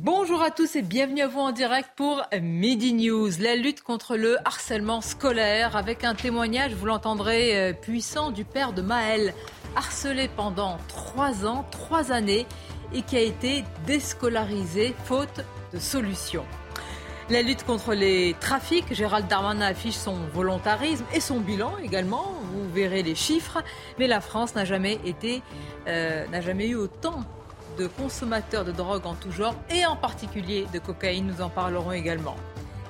Bonjour à tous et bienvenue à vous en direct pour Midi News, la lutte contre le harcèlement scolaire avec un témoignage, vous l'entendrez, euh, puissant du père de Maël, harcelé pendant trois ans, trois années et qui a été déscolarisé faute de solution. La lutte contre les trafics, Gérald Darmanin affiche son volontarisme et son bilan également. Vous verrez les chiffres, mais la France n'a jamais été, euh, n'a jamais eu autant de consommateurs de drogue en tout genre et en particulier de cocaïne. Nous en parlerons également.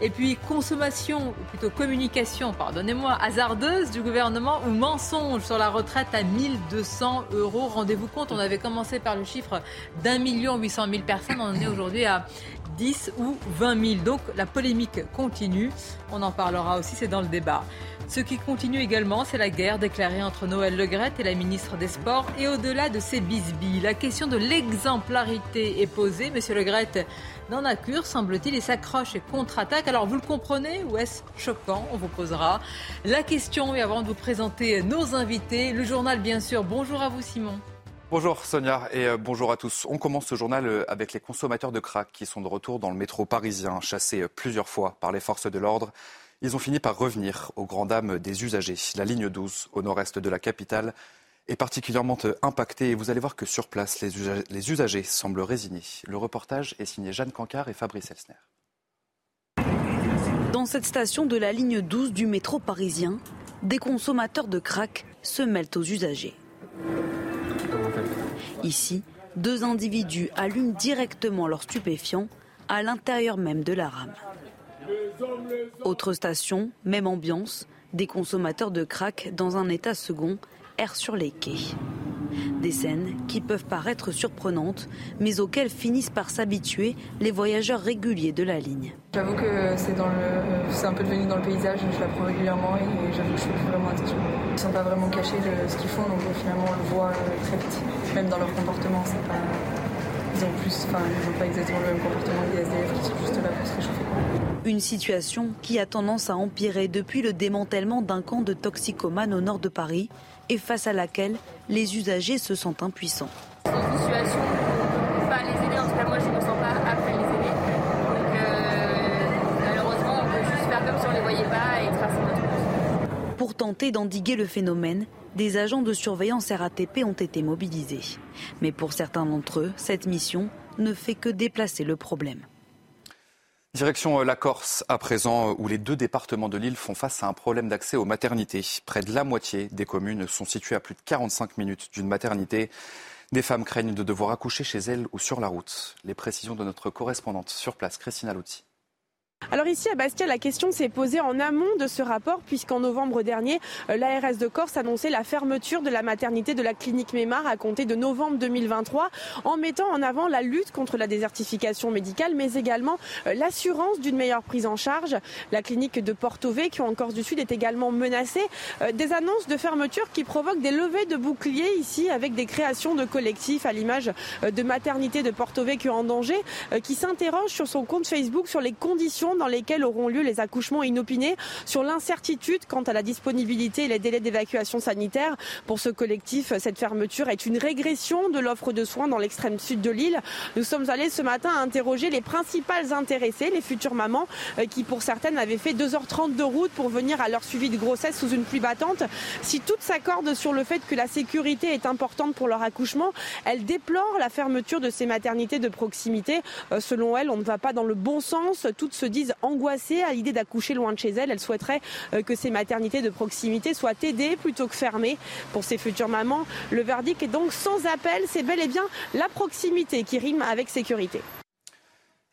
Et puis consommation, ou plutôt communication, pardonnez-moi, hasardeuse du gouvernement ou mensonge sur la retraite à 1200 euros. Rendez-vous compte, on avait commencé par le chiffre d'un million huit cent mille personnes, on en est aujourd'hui à 10 ou 20 000. Donc la polémique continue. On en parlera aussi, c'est dans le débat. Ce qui continue également, c'est la guerre déclarée entre Noël Legrette et la ministre des Sports. Et au-delà de ces bisbilles, la question de l'exemplarité est posée. Monsieur Legrette n'en a cure, semble-t-il, et s'accroche et contre-attaque. Alors vous le comprenez ou est-ce choquant? On vous posera la question. Et avant de vous présenter nos invités, le journal bien sûr. Bonjour à vous Simon. Bonjour Sonia et euh, bonjour à tous. On commence ce journal euh, avec les consommateurs de crack qui sont de retour dans le métro parisien, chassés euh, plusieurs fois par les forces de l'ordre. Ils ont fini par revenir aux grandes dames des usagers. La ligne 12 au nord-est de la capitale est particulièrement impactée et vous allez voir que sur place, les usagers, semblent résignés. Le reportage est signé Jeanne Cancard et Fabrice Elsner. Dans cette station de la ligne 12 du métro parisien, des consommateurs de crack se mêlent aux usagers. Ici, deux individus allument directement leurs stupéfiants à l'intérieur même de la rame. Autre station, même ambiance, des consommateurs de crack dans un état second errent sur les quais. Des scènes qui peuvent paraître surprenantes, mais auxquelles finissent par s'habituer les voyageurs réguliers de la ligne. J'avoue que c'est un peu devenu dans le paysage, je l'apprends régulièrement et j'avoue que je fais vraiment attention. Ils ne sont pas vraiment cachés de ce qu'ils font, donc finalement on le voit euh, très vite. Même dans leur comportement, c'est pas... Ils ont plus, enfin, ils n'ont pas exactement le même comportement des SDF qui sont juste là pour se réchauffer. Une situation qui a tendance à empirer depuis le démantèlement d'un camp de toxicomanes au nord de Paris et face à laquelle les usagers se sentent impuissants. C'est une situation où on ne pas les aider, en tout cas moi je ne me sens pas après les aider. Donc euh, malheureusement on peut juste faire comme si on ne les voyait pas et tracer notre route. Pour tenter d'endiguer le phénomène, des agents de surveillance RATP ont été mobilisés. Mais pour certains d'entre eux, cette mission ne fait que déplacer le problème. Direction euh, la Corse, à présent, euh, où les deux départements de l'île font face à un problème d'accès aux maternités. Près de la moitié des communes sont situées à plus de 45 minutes d'une maternité. Des femmes craignent de devoir accoucher chez elles ou sur la route. Les précisions de notre correspondante sur place, Christina Louti. Alors ici à Bastia, la question s'est posée en amont de ce rapport puisqu'en novembre dernier, euh, l'ARS de Corse annonçait la fermeture de la maternité de la clinique Mémar à compter de novembre 2023 en mettant en avant la lutte contre la désertification médicale mais également euh, l'assurance d'une meilleure prise en charge. La clinique de Porto Vecchio en Corse du Sud est également menacée. Euh, des annonces de fermeture qui provoquent des levées de boucliers ici avec des créations de collectifs à l'image de maternité de Porto Vecchio en danger qui s'interroge sur son compte Facebook sur les conditions dans lesquelles auront lieu les accouchements inopinés, sur l'incertitude quant à la disponibilité et les délais d'évacuation sanitaire. Pour ce collectif, cette fermeture est une régression de l'offre de soins dans l'extrême sud de l'île. Nous sommes allés ce matin interroger les principales intéressées, les futures mamans, euh, qui pour certaines avaient fait 2h30 de route pour venir à leur suivi de grossesse sous une pluie battante. Si toutes s'accordent sur le fait que la sécurité est importante pour leur accouchement, elles déplorent la fermeture de ces maternités de proximité. Euh, selon elles, on ne va pas dans le bon sens. Toutes se disent angoissées à l'idée d'accoucher loin de chez elles. Elles souhaiteraient euh, que ces maternités de proximité soient aidées plutôt que fermées pour ces futures mamans. Le verdict est donc sans appel. C'est bel et bien la proximité qui rime avec sécurité.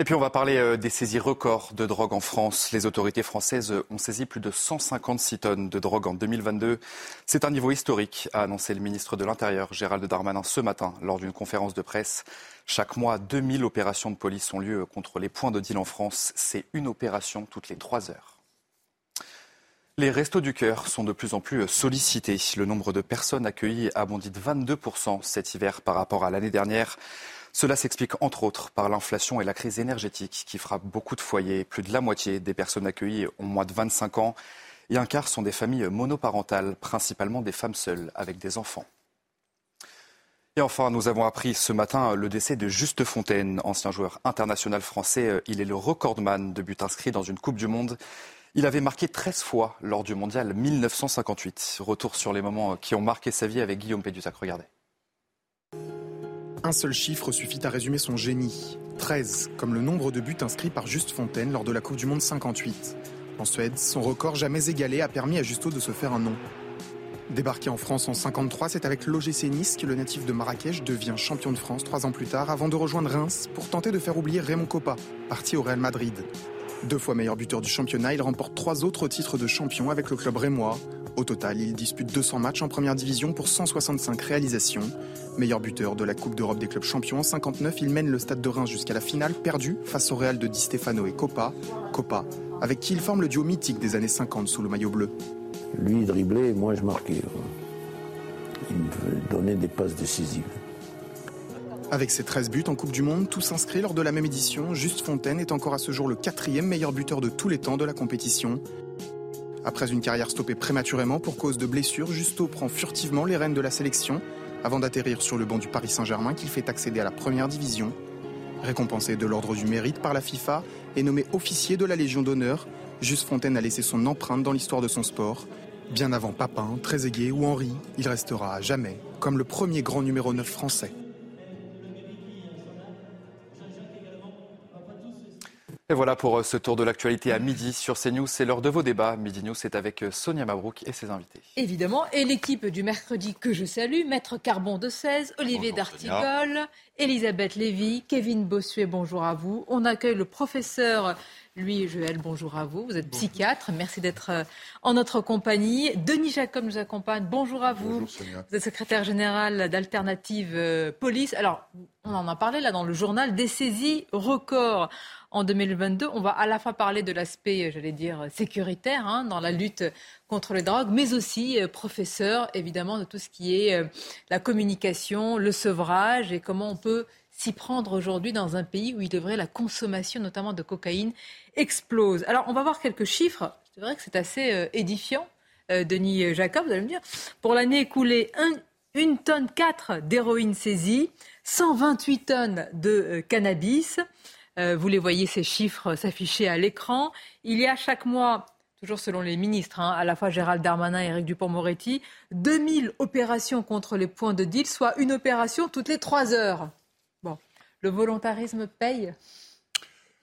Et puis on va parler euh, des saisies records de drogue en France. Les autorités françaises ont saisi plus de 156 tonnes de drogue en 2022. C'est un niveau historique, a annoncé le ministre de l'Intérieur, Gérald Darmanin, ce matin lors d'une conférence de presse. Chaque mois, 2000 opérations de police ont lieu contre les points de deal en France. C'est une opération toutes les trois heures. Les restos du cœur sont de plus en plus sollicités. Le nombre de personnes accueillies a bondi de 22% cet hiver par rapport à l'année dernière. Cela s'explique entre autres par l'inflation et la crise énergétique qui frappe beaucoup de foyers. Plus de la moitié des personnes accueillies ont moins de 25 ans et un quart sont des familles monoparentales, principalement des femmes seules avec des enfants. Et enfin, nous avons appris ce matin le décès de Juste Fontaine, ancien joueur international français. Il est le recordman de buts inscrits dans une Coupe du Monde. Il avait marqué 13 fois lors du mondial 1958. Retour sur les moments qui ont marqué sa vie avec Guillaume Pédussac. Regardez. Un seul chiffre suffit à résumer son génie. 13, comme le nombre de buts inscrits par Juste Fontaine lors de la Coupe du Monde 58. En Suède, son record jamais égalé a permis à Justo de se faire un nom. Débarqué en France en 53, c'est avec l'OGC Nice que le natif de Marrakech devient champion de France trois ans plus tard, avant de rejoindre Reims pour tenter de faire oublier Raymond Coppa, parti au Real Madrid. Deux fois meilleur buteur du championnat, il remporte trois autres titres de champion avec le club rémois, au total, il dispute 200 matchs en première division pour 165 réalisations. Meilleur buteur de la Coupe d'Europe des clubs champions en 59, il mène le stade de Reims jusqu'à la finale, perdu face au Real de Di Stefano et Copa. Copa, avec qui il forme le duo mythique des années 50 sous le maillot bleu. Lui driblait, moi je marquais. Il me donnait des passes décisives. Avec ses 13 buts en Coupe du Monde, tous inscrits lors de la même édition, Juste Fontaine est encore à ce jour le quatrième meilleur buteur de tous les temps de la compétition. Après une carrière stoppée prématurément pour cause de blessures, Justo prend furtivement les rênes de la sélection avant d'atterrir sur le banc du Paris Saint-Germain qu'il fait accéder à la première division. Récompensé de l'ordre du mérite par la FIFA et nommé officier de la Légion d'honneur, Juste Fontaine a laissé son empreinte dans l'histoire de son sport. Bien avant Papin, Trezeguet ou Henri, il restera à jamais comme le premier grand numéro 9 français. Et voilà pour euh, ce tour de l'actualité à midi sur CNews. C'est l'heure de vos débats. Midi News, c'est avec euh, Sonia Mabrouk et ses invités. Évidemment. Et l'équipe du mercredi que je salue, Maître Carbon de 16, Olivier D'Artigol, Elisabeth Lévy, Kevin Bossuet, bonjour à vous. On accueille le professeur lui, Joël, bonjour à vous. Vous êtes psychiatre. Merci d'être euh, en notre compagnie. Denis Jacob nous accompagne. Bonjour à vous. vous êtes secrétaire général d'Alternative Police. Alors, on en a parlé là dans le journal, des saisies records en 2022. On va à la fois parler de l'aspect, j'allais dire, sécuritaire hein, dans la lutte contre les drogues, mais aussi euh, professeur, évidemment, de tout ce qui est euh, la communication, le sevrage et comment on peut s'y prendre aujourd'hui dans un pays où il vrai la consommation, notamment de cocaïne, explose. Alors, on va voir quelques chiffres. C'est vrai que c'est assez euh, édifiant. Denis Jacob, vous allez me dire, pour l'année écoulée, 1 tonne 4 d'héroïne saisie, 128 tonnes de cannabis, euh, vous les voyez, ces chiffres s'afficher à l'écran. Il y a chaque mois, toujours selon les ministres, hein, à la fois Gérald Darmanin et Eric Dupont-Moretti, 2000 opérations contre les points de deal, soit une opération toutes les trois heures. Bon, le volontarisme paye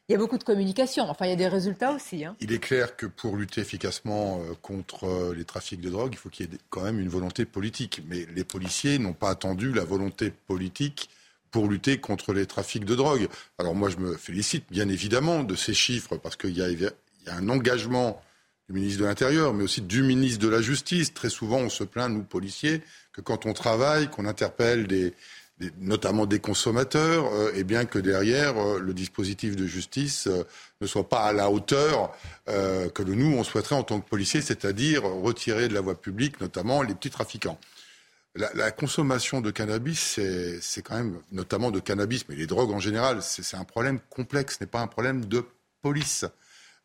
il y a beaucoup de communication, enfin il y a des résultats aussi. Hein. Il est clair que pour lutter efficacement euh, contre euh, les trafics de drogue, il faut qu'il y ait quand même une volonté politique. Mais les policiers n'ont pas attendu la volonté politique pour lutter contre les trafics de drogue. Alors moi, je me félicite bien évidemment de ces chiffres parce qu'il y, y, a un engagement du ministre de l'Intérieur, mais aussi du ministre de la Justice. Très souvent, on se plaint, nous, policiers, que quand on travaille, qu'on interpelle notamment des consommateurs, euh, et bien que derrière, euh, le dispositif de justice euh, ne soit pas à la hauteur que nous, on souhaiterait en tant que policiers, c'est-à-dire retirer de la voie publique, notamment les petits trafiquants la, consommation de cannabis, c'est quand même, notamment de cannabis, mais les drogues en général, c'est un problème complexe, ce n'est pas un problème de police.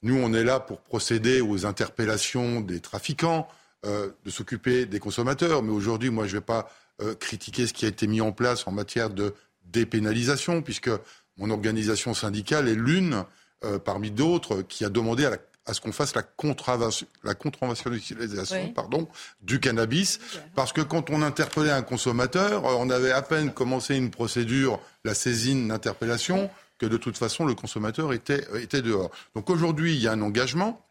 Nous, on est là pour procéder aux interpellations des trafiquants, euh, de s'occuper des consommateurs. Mais aujourd'hui, moi, je ne vais pas euh, critiquer ce qui a été mis en place en matière de dépénalisation, puisque mon organisation syndicale est l'une euh, parmi d'autres qui a demandé à la à ce qu'on fasse la, la contraventionnalisation pardon, du cannabis. Parce que quand on interpellait un consommateur, on avait à peine commencé une procédure, la saisine d'interpellation, que de toute façon le consommateur était, était dehors. Donc aujourd'hui, il y a un engagement.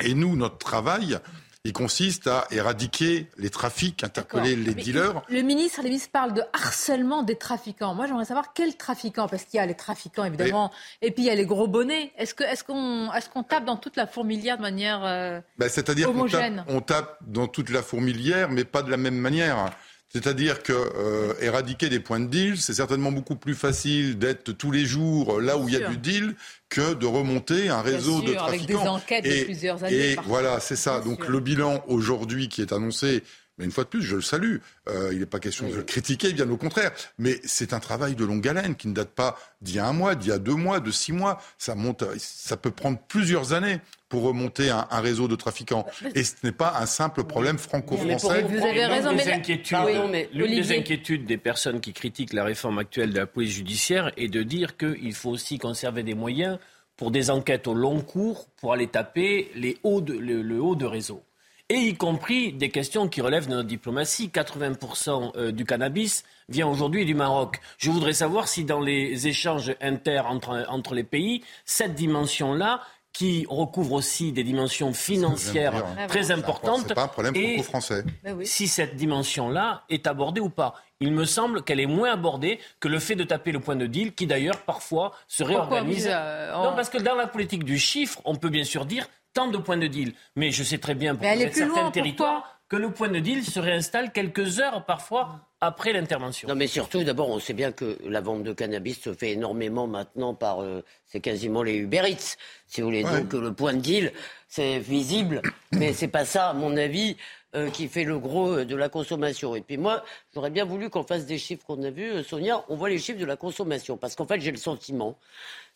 Et nous, notre travail, il consiste à éradiquer les trafics, interpeller les dealers. Le ministre, les ministres parlent de harcèlement des trafiquants. Moi, j'aimerais savoir quels trafiquants, parce qu'il y a les trafiquants évidemment, et puis il y a les gros bonnets. Est-ce qu'on est-ce qu'on tape dans toute la fourmilière de manière euh, ben, C'est-à-dire qu'on tape, on tape dans toute la fourmilière, mais pas de la même manière. C'est-à-dire que euh, éradiquer des points de deal, c'est certainement beaucoup plus facile d'être tous les jours là où il y a du deal que de remonter un réseau de trafiquants. Avec des enquêtes et, de plusieurs années. Et voilà, c'est ça. Donc le bilan aujourd'hui qui est annoncé, mais une fois de plus, je le salue. Euh, il n'est pas question de le critiquer, bien au contraire. Mais c'est un travail de longue haleine qui ne date pas d'il y a un mois, d'il y a deux mois, de six mois. Ça monte, ça peut prendre plusieurs années pour remonter un, un réseau de trafiquants. Et ce n'est pas un simple problème franco-français. Vous avez raison, mais l'une des inquiétudes des personnes qui critiquent la réforme actuelle de la police judiciaire est de dire qu'il faut aussi conserver des moyens pour des enquêtes au long cours pour aller taper les hauts de, le haut de réseau et y compris des questions qui relèvent de notre diplomatie. 80% euh, du cannabis vient aujourd'hui du Maroc. Je voudrais savoir si dans les échanges inter entre, entre les pays, cette dimension-là qui recouvre aussi des dimensions financières très importantes. C'est pas un problème et français. Ben si cette dimension-là est abordée ou pas. Il me semble qu'elle est moins abordée que le fait de taper le point de deal, qui d'ailleurs parfois se réorganise. Euh, non, parce que dans la politique du chiffre, on peut bien sûr dire tant de points de deal. Mais je sais très bien pour certains territoires que le point de deal se réinstalle quelques heures parfois après l'intervention. Non, mais surtout, d'abord, on sait bien que la vente de cannabis se fait énormément maintenant par, euh, c'est quasiment les Uber Eats, si vous voulez. Donc le point de deal, c'est visible, mais c'est pas ça, à mon avis, euh, qui fait le gros euh, de la consommation. Et puis moi, j'aurais bien voulu qu'on fasse des chiffres qu'on a vus, Sonia. On voit les chiffres de la consommation, parce qu'en fait, j'ai le sentiment,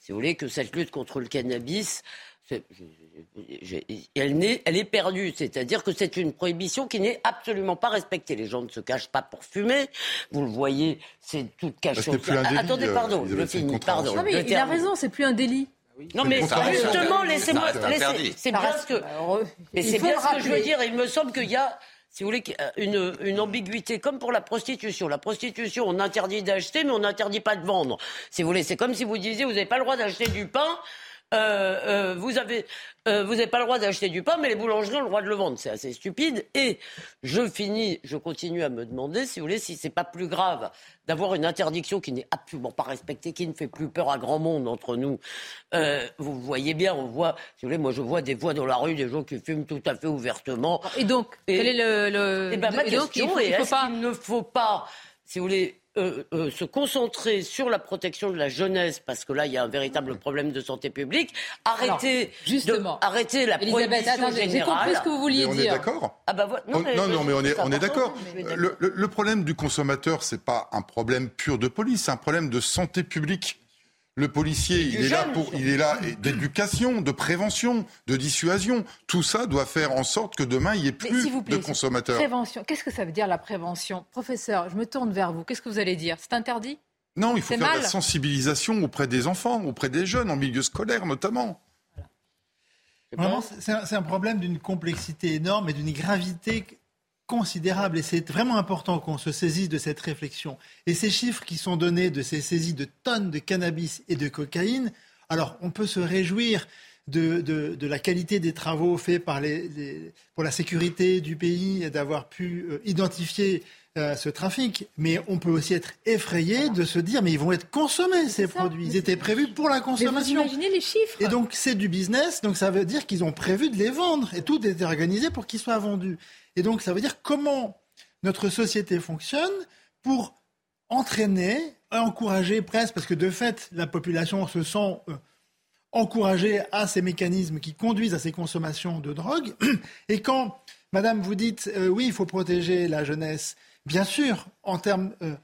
si vous voulez, que cette lutte contre le cannabis elle, est, elle est perdue. C'est-à-dire que c'est une prohibition qui n'est absolument pas respectée. Les gens ne se cachent pas pour fumer. Vous le voyez, c'est toute cachée. Attendez, euh, pardon, je finis. Pardon. Non, mais il a raison, c'est plus un délit. Non mais justement, laissez-moi. C'est bien ce que. Mais c'est bien ce que je veux dire. Il me semble qu'il y a si vous voulez, une, une, ambiguïté, comme pour la prostitution. La prostitution, on interdit d'acheter, mais on n'interdit pas de vendre. Si vous voulez, c'est comme si vous disiez, vous n'avez pas le droit d'acheter du pain, euh, euh, vous avez euh, vous n'avez pas le droit d'acheter du pain, mais les boulangeries ont le droit de le vendre. C'est assez stupide. Et je finis, je continue à me demander, si vous voulez, si c'est pas plus grave d'avoir une interdiction qui n'est absolument pas respectée, qui ne fait plus peur à grand monde entre nous. vous voyez bien, on voit, si vous voulez, moi je vois des voix dans la rue, des gens qui fument tout à fait ouvertement. Et donc, quel est le, le... Et eh ben, ma question est, est-ce qu'il ne faut pas, si vous voulez, euh, euh, se concentrer sur la protection de la jeunesse, parce que là, il y a un véritable problème de santé publique. Arrêter, justement, arrêter la Elisabeth, prohibition générale. J'ai compris ce que vous vouliez on dire. On est d'accord ah bah, non, non, non, mais on est, on est d'accord. Le, le, problème du consommateur, c'est pas un problème pur de police, c'est un problème de santé publique. Le policier, il est, là pour, il est là d'éducation, de prévention, de dissuasion. Tout ça doit faire en sorte que demain, il n'y ait plus de consommateurs. Prévention. Qu'est-ce que ça veut dire la prévention? Professeur, je me tourne vers vous. Qu'est-ce que vous allez dire? C'est interdit? Non, il faut faire de la sensibilisation auprès des enfants, auprès des jeunes, en milieu scolaire notamment. Vraiment, c'est un problème d'une complexité énorme et d'une gravité considérable et c'est vraiment important qu'on se saisisse de cette réflexion. Et ces chiffres qui sont donnés de ces saisies de tonnes de cannabis et de cocaïne, alors on peut se réjouir de, de, la qualité des travaux faits par les, pour la sécurité du pays et d'avoir pu euh, identifier euh, ce trafic. Mais on peut aussi être effrayé de se dire, mais ils vont être consommés, ces produits. Ils étaient prévus pour la consommation. Mais vous imaginez les chiffres Et donc, c'est du business, donc ça veut dire qu'ils ont prévu de les vendre. Et tout est organisé pour qu'ils soient vendus. Et donc, ça veut dire comment notre société fonctionne pour entraîner, encourager presque, parce que de fait, la population se sent euh, encouragée à ces mécanismes qui conduisent à ces consommations de drogue. Et quand, Madame, vous dites, euh, oui, il faut protéger la jeunesse, bien sûr, en termes euh,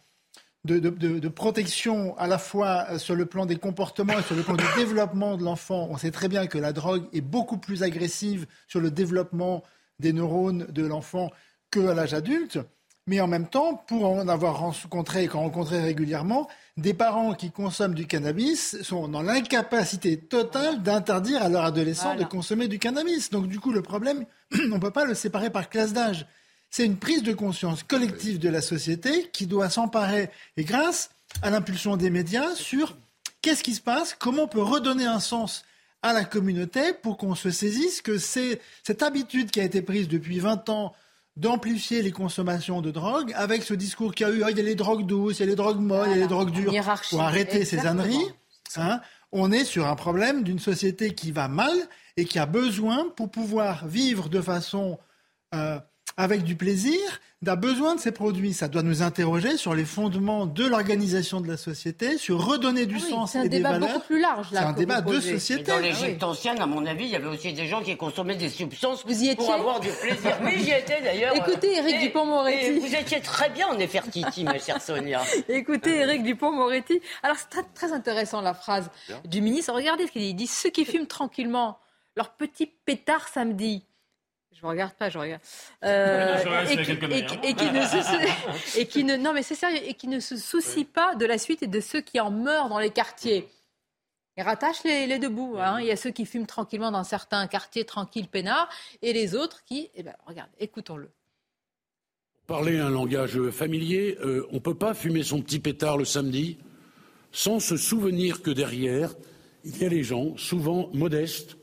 de, de, protection à la fois sur le plan des comportements et sur le plan du développement de l'enfant, on sait très bien que la drogue est beaucoup plus agressive sur le développement des neurones de l'enfant qu'à l'âge adulte. Mais en même temps, pour en avoir rencontré et rencontré régulièrement, des parents qui consomment du cannabis sont dans l'incapacité totale d'interdire à leur adolescent de consommer du cannabis. Donc du coup, le problème, on ne peut pas le séparer par classe d'âge. C'est une prise de conscience collective de la société qui doit s'emparer, et grâce à l'impulsion des médias, sur qu'est-ce qui se passe, comment on peut redonner un sens à la communauté pour qu'on se saisisse que c'est cette habitude qui a été prise depuis 20 ans d'amplifier les consommations de drogue avec ce discours qu'il y a eu, ah, il y a les drogues douces, il y a les drogues molles, il y a les drogues dures, pour arrêter ces âneries. Hein, on est sur un problème d'une société qui va mal et qui a besoin, pour pouvoir vivre de façon euh, avec du plaisir, a besoin de ces produits. Ça doit nous interroger sur les fondements de l'organisation de la société, sur redonner du ah sens et des valeurs. C'est un débat beaucoup plus large là. C'est un débat de société. dans l'Égypte ah ancienne, à mon avis, il y avait aussi des gens qui consommaient des substances pour avoir du plaisir. Oui, j'y étais d'ailleurs. Écoutez, Éric Dupont-Moretti. Vous étiez très bien en Nefertiti, ma chère Sonia. Écoutez, Éric Dupont-Moretti. Alors, c'est très, très intéressant la phrase du ministre. Regardez ce qu'il dit. Il dit ceux qui fument tranquillement leur petit pétard samedi je ne regarde pas, je regarde. et, qui, ne se, et qui ne, non mais c'est sérieux, et qui ne se soucie pas de la suite et de ceux qui en meurent dans les quartiers. Ils rattachent les, deux bouts. Hein. Il y a ceux qui fument tranquillement dans certains quartiers tranquilles, peinards, et les autres qui, eh ben, regarde, écoutons-le. Parler un langage familier, euh, on ne peut pas fumer son petit pétard le samedi sans se souvenir que derrière, il y a les gens, souvent modestes,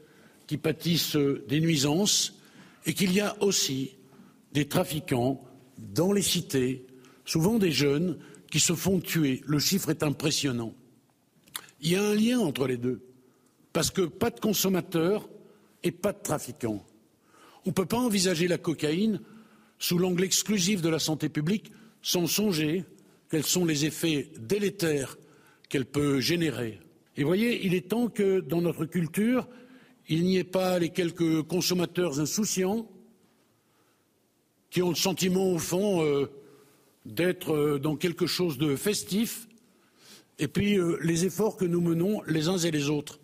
qui pâtissent des nuisances et qu'il y a aussi des trafiquants dans les cités, souvent des jeunes, qui se font tuer. Le chiffre est impressionnant. Il y a un lien entre les deux, parce que pas de consommateurs et pas de trafiquants. On ne peut pas envisager la cocaïne sous l'angle exclusif de la santé publique sans songer quels sont les effets délétères qu'elle peut générer. Et voyez, il est temps que dans notre culture, il n'y ait pas les quelques consommateurs insouciants qui ont le sentiment, au fond, euh, d'être euh, dans quelque chose de festif, et puis euh, les efforts que nous menons les uns et les autres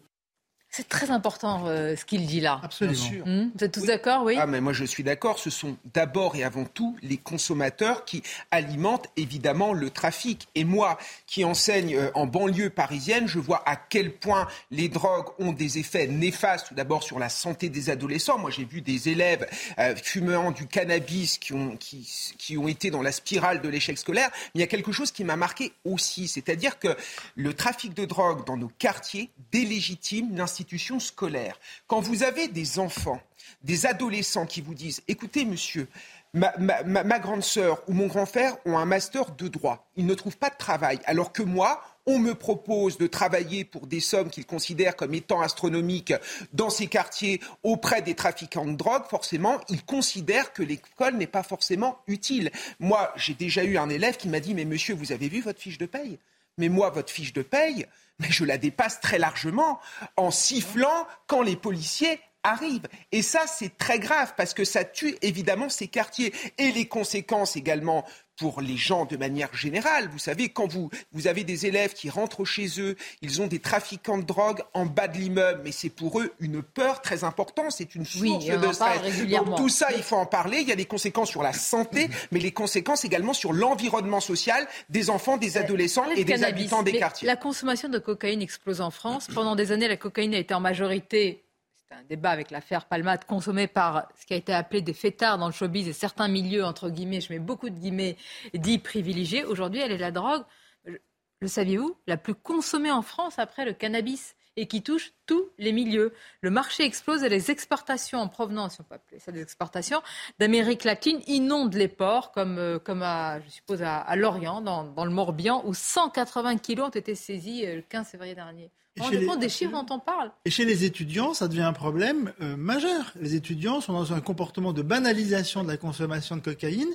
c'est très important euh, ce qu'il dit là. Absolument. Hmm Vous êtes tous d'accord, oui Ah, mais moi je suis d'accord. Ce sont d'abord et avant tout les consommateurs qui alimentent évidemment le trafic. Et moi, qui enseigne euh, en banlieue parisienne, je vois à quel point les drogues ont des effets néfastes. Tout d'abord sur la santé des adolescents. Moi, j'ai vu des élèves euh, fumant du cannabis qui ont, qui, qui ont été dans la spirale de l'échec scolaire. Mais il y a quelque chose qui m'a marqué aussi, c'est-à-dire que le trafic de drogue dans nos quartiers délégitime l'institution scolaire. Quand vous avez des enfants, des adolescents qui vous disent, écoutez monsieur, ma, grande sœur ou mon grand frère ont un master de droit, ils ne trouvent pas de travail, alors que moi, on me propose de travailler pour des sommes qu'ils considèrent comme étant astronomiques dans ces quartiers auprès des trafiquants de drogue, forcément, ils considèrent que l'école n'est pas forcément utile. Moi, j'ai déjà eu un élève qui m'a dit, mais monsieur, vous avez vu votre fiche de paye? Mais moi, votre fiche de paye, mais je la dépasse très largement en sifflant quand les policiers arrivent. Et ça, c'est très grave parce que ça tue évidemment ces quartiers. Et les conséquences également pour les gens de manière générale. Vous savez, quand vous, vous avez des élèves qui rentrent chez eux, ils ont des trafiquants de drogue en bas de l'immeuble, mais c'est pour eux une peur très importante, c'est une source de stress. Donc tout ça, il faut en parler. Il y a des conséquences sur la santé, mais les conséquences également sur l'environnement social des enfants, des adolescents et des habitants des quartiers. La consommation de cocaïne explose en France. Pendant des années, la cocaïne a été en majorité un débat avec l'affaire Palmade consommée par ce qui a été appelé des fêtards dans le showbiz et certains milieux, entre guillemets, je mets beaucoup de guillemets, dits privilégiés. Aujourd'hui, elle est la drogue, le saviez-vous, la plus consommée en France après le cannabis? Et qui touche tous les milieux. Le marché explose et les exportations en provenance, on peut appeler ça des exportations, d'Amérique latine inondent les ports, comme, euh, comme à, je suppose à, Lorient, dans, dans, le Morbihan, où 180 kilos ont été saisis euh, le 15 février dernier. On compte des chiffres dont on parle. Et chez les étudiants, ça devient un problème euh, majeur. Les étudiants sont dans un comportement de banalisation de la consommation de cocaïne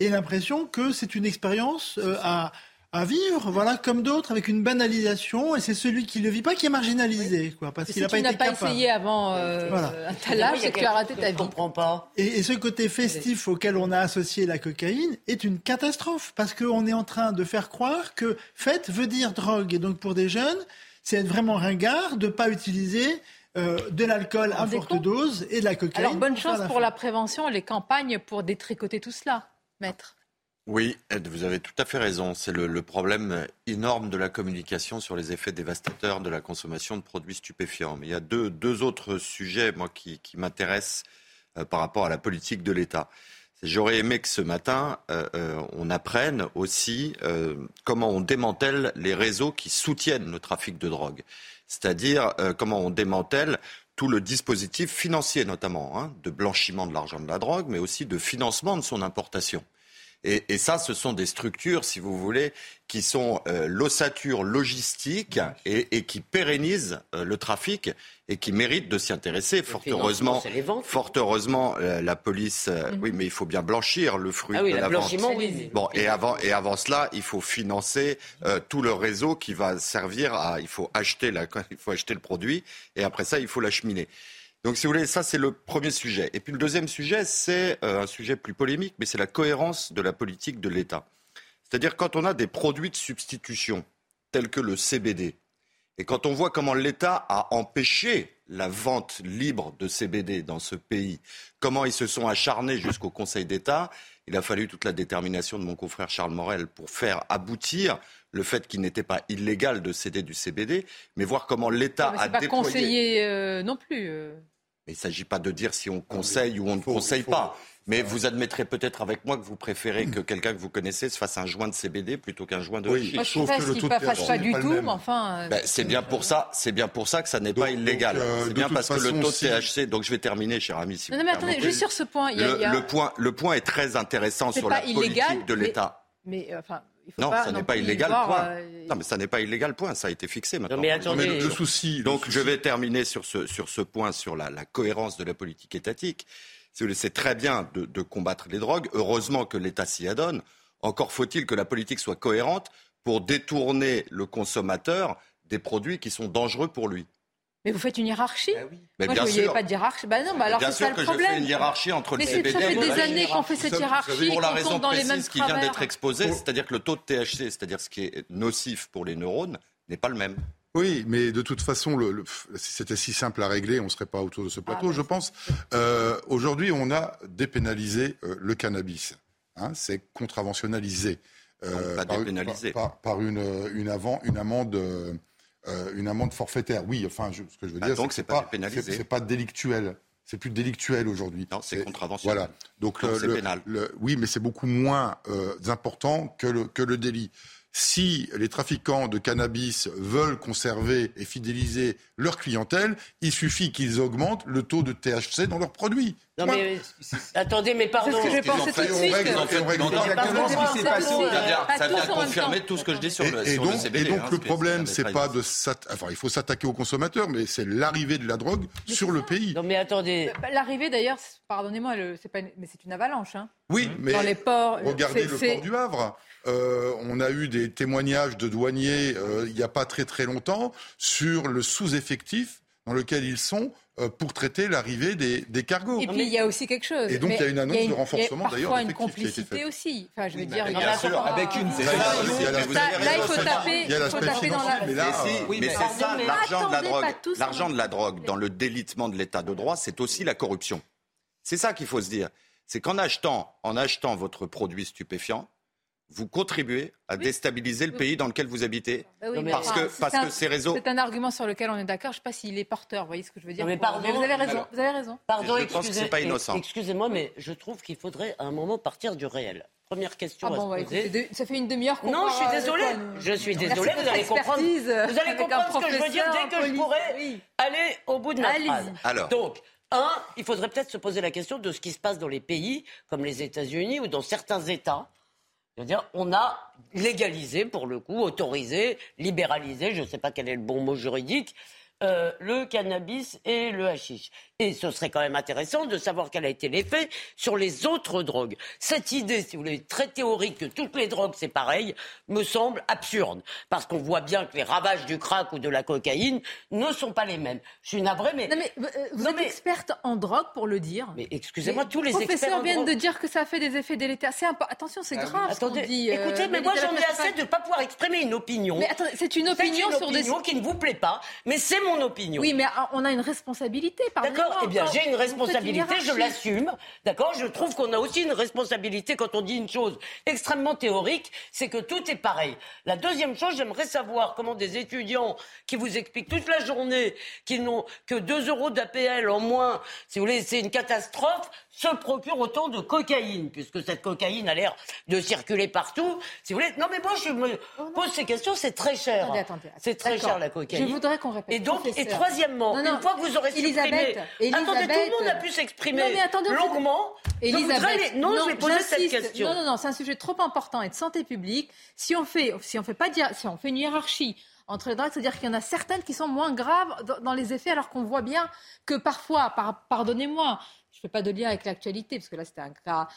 et l'impression que c'est une expérience à à vivre, voilà, comme d'autres, avec une banalisation, et c'est celui qui ne le vit pas qui est marginalisé, quoi, parce qu'il n'a pas été capable. Si tu n'as pas essayé avant euh, un tel âge, c'est que tu as raté ta vie. comprends pas. Et, ce côté festif auquel on a associé la cocaïne est une catastrophe, parce qu'on est en train de faire croire que fête veut dire drogue, et donc pour des jeunes, c'est être vraiment ringard de ne pas utiliser euh, de l'alcool à forte dose et de la cocaïne. Alors bonne chance pour la prévention, les campagnes pour détricoter tout cela, maître. Oui, vous avez tout à fait raison. C'est le, problème énorme de la communication sur les effets dévastateurs de la consommation de produits stupéfiants. Mais il y a deux, autres sujets, qui, m'intéressent euh, par rapport à la politique de l'État. J'aurais aimé que ce matin, euh, euh, on apprenne aussi comment on démantèle les réseaux qui soutiennent le trafic de drogue. C'est-à-dire comment on démantèle tout le dispositif financier notamment, hein, de blanchiment de l'argent de la drogue, mais aussi de financement de son importation. Et, ça, ce sont des structures, si vous voulez, qui sont euh, l'ossature logistique et, qui pérennisent euh, le trafic et qui méritent de s'y intéresser. Fort heureusement, fort heureusement, euh, la police. Mhm. Oui, mais il faut bien blanchir le fruit ah oui, de la blanchiment, vente. Oui. Bon, et avant, et avant cela, il faut financer tout le réseau qui va servir à. Il faut acheter la, il faut acheter le produit et après ça, il faut l'acheminer. Donc, si vous voulez, ça, c'est le premier sujet. Et puis, le deuxième sujet, c'est euh, un sujet plus polémique, mais c'est la cohérence de la politique de l'État. C'est-à-dire, quand on a des produits de substitution, tels que le CBD, et quand on voit comment l'État a empêché la vente libre de CBD dans ce pays, comment ils se sont acharnés jusqu'au Conseil d'État, il a fallu toute la détermination de mon confrère Charles Morel pour faire aboutir le fait qu'il n'était pas illégal de céder du CBD, mais voir comment l'État a pas conseillé euh, non plus. Euh. Mais il ne s'agit pas de dire si on conseille ou on ne conseille pas. Mais vous admettrez peut-être avec moi que vous préférez que quelqu'un que vous connaissez se fasse un joint de CBD plutôt qu'un joint de oui, je ne que le taux de fasse pas du tout, mais enfin. Euh, ben, c'est bien pour ça, c'est bien pour ça que ça n'est pas illégal. Euh, c'est bien parce que le taux de THC. Donc je vais terminer, cher ami. non, mais attendez, juste sur ce point, il y a, le, point, le point est très intéressant sur la politique de l'État. Mais, non, ça n'est pas illégal, point. Euh, non, mais ça n'est pas illégal, point. Ça a été fixé maintenant. mais attendez, le, souci. Donc, je vais terminer sur ce, sur ce point, sur la, la cohérence de la politique étatique. C'est très bien de, de, combattre les drogues. Heureusement que l'État s'y adonne. Encore faut-il que la politique soit cohérente pour détourner le consommateur des produits qui sont dangereux pour lui. Mais vous faites une hiérarchie bah mais Moi, bien je ne voyais pas de hiérarchie. Bah non, bah alors bien c'est ça que le problème. Je fais une hiérarchie entre mais le CBD ça fait des années qu'on fait cette hiérarchie. Pour la raison dans les mêmes qui vient d'être exposée, c'est-à-dire que le taux de THC, c'est-à-dire ce qui est nocif pour les neurones, n'est pas le même. Oui, mais de toute façon, le, si c'était si simple à régler, on ne serait pas autour de ce plateau, ah, je pense. Euh, Aujourd'hui, on a dépénalisé euh, le cannabis. Hein, C'est contraventionnalisé. Euh, pas par, dépénalisé. Par, par, une, une, avant, une amende. Euh, euh, une amende forfaitaire. Oui, enfin, ce que je veux ah, dire, donc c'est pas. C'est pas délictuel. C'est plus délictuel aujourd'hui. Non, c'est contraventionnel. Voilà. Donc, c'est pénal. oui, mais c'est beaucoup moins euh, important que le, que le délit si les trafiquants de cannabis veulent conserver et fidéliser leur clientèle, il suffit qu'ils augmentent le taux de THC dans leurs produits. Non mais attendez, mais pardon. C'est ce que j'ai pensé tout de suite. Exactement ce qui s'est passé. Ça vient confirmer tout ce que je dis sur le Et donc, CBD, et donc le problème, c'est pas de enfin, il faut s'attaquer aux consommateurs, mais c'est l'arrivée de la drogue sur le pays. Non mais attendez. Bah, l'arrivée d'ailleurs, pardonnez-moi, c'est pas, mais c'est une avalanche. Hein. Oui, mais dans les ports. Regardez le port du Havre. Euh, on a eu des témoignages de douaniers euh, il n'y a pas très très longtemps sur le sous-effectif dans lequel ils sont euh, pour traiter l'arrivée des, des, cargos. Et puis il y a aussi quelque chose. Et donc il y a une annonce de renforcement d'ailleurs. Parfois une complicité aussi. Enfin, je veux dire, il y a sûr, avec une. Là, il faut taper. Il y a l'aspect financier, mais là, mais c'est ça, l'argent de la drogue. L'argent de la drogue dans le délitement de l'état de droit, c'est aussi la corruption. C'est ça qu'il faut se dire. C'est qu'en achetant, en achetant votre produit stupéfiant, vous contribuez à déstabiliser le pays dans lequel vous habitez bah parce, que, parce que ces réseaux. C'est un argument sur lequel on est d'accord. Je ne sais pas s'il est porteur. Vous voyez ce que je veux dire mais, pardon, vous avez raison. vous avez raison. Pardon, je pense que c'est pas innocent. Excusez-moi, mais je trouve qu'il faudrait à un moment partir du réel. Première question ah bon, à se poser. ça fait une demi-heure qu'on Non, je suis désolée. Je suis désolée. Vous allez comprendre. Vous allez comprendre ce que je veux dire dès que je pourrai aller au bout de ma phrase. Alors. Donc. Un, il faudrait peut-être se poser la question de ce qui se passe dans les pays comme les États-Unis ou dans certains États on a légalisé, pour le coup, autorisé, libéralisé, je ne sais pas quel est le bon mot juridique, euh, le cannabis et le hashish. Et ce serait quand même intéressant de savoir quel a été l'effet sur les autres drogues. Cette idée, si vous voulez, très théorique que toutes les drogues c'est pareil, me semble absurde. Parce qu'on voit bien que les ravages du crack ou de la cocaïne ne sont pas les mêmes. Je suis navrée, mais. Non, mais euh, vous êtes experte en drogue pour le dire. Mais excusez-moi, tous les experts. Les professeurs viennent de dire que ça fait des effets délétères. C'est Attention, c'est ah grave. Attendez, dit, euh, écoutez, mais moi j'en ai assez de ne pas pouvoir exprimer une opinion. Mais attendez, c'est une opinion, une sur opinion qui ne vous plaît pas, mais c'est mon opinion. Oui, mais ah, on a une responsabilité, pardon. D'accord, D'accord Eh bien, j'ai une responsabilité, je l'assume. D'accord Je trouve qu'on a aussi une responsabilité quand on dit une chose extrêmement théorique, c'est que tout est pareil. La deuxième chose, j'aimerais savoir comment des étudiants qui vous expliquent toute la journée qu'ils n'ont que 2 euros d'APL en moins, si vous voulez, c'est une catastrophe, se procurent autant de cocaïne, puisque cette cocaïne a l'air de circuler partout. Si vous voulez, non mais moi je me pose ces questions, c'est très cher. C'est très cher la cocaïne. Je voudrais qu'on répète. Et donc, et troisièmement, une fois que vous aurez Elisabeth, exprimé, attendez, tout le monde a pu s'exprimer longuement. Elisabeth, non, je vais poser cette question. Non, non, non, c'est un sujet trop important et de santé publique. Si on fait, si on fait pas si on fait une hiérarchie entre les drogues, c'est-à-dire qu'il y en a certaines qui sont moins graves dans les effets, alors qu'on voit bien que parfois, pardonnez-moi, je ne fais pas de lien avec l'actualité, parce que là, c'était un cas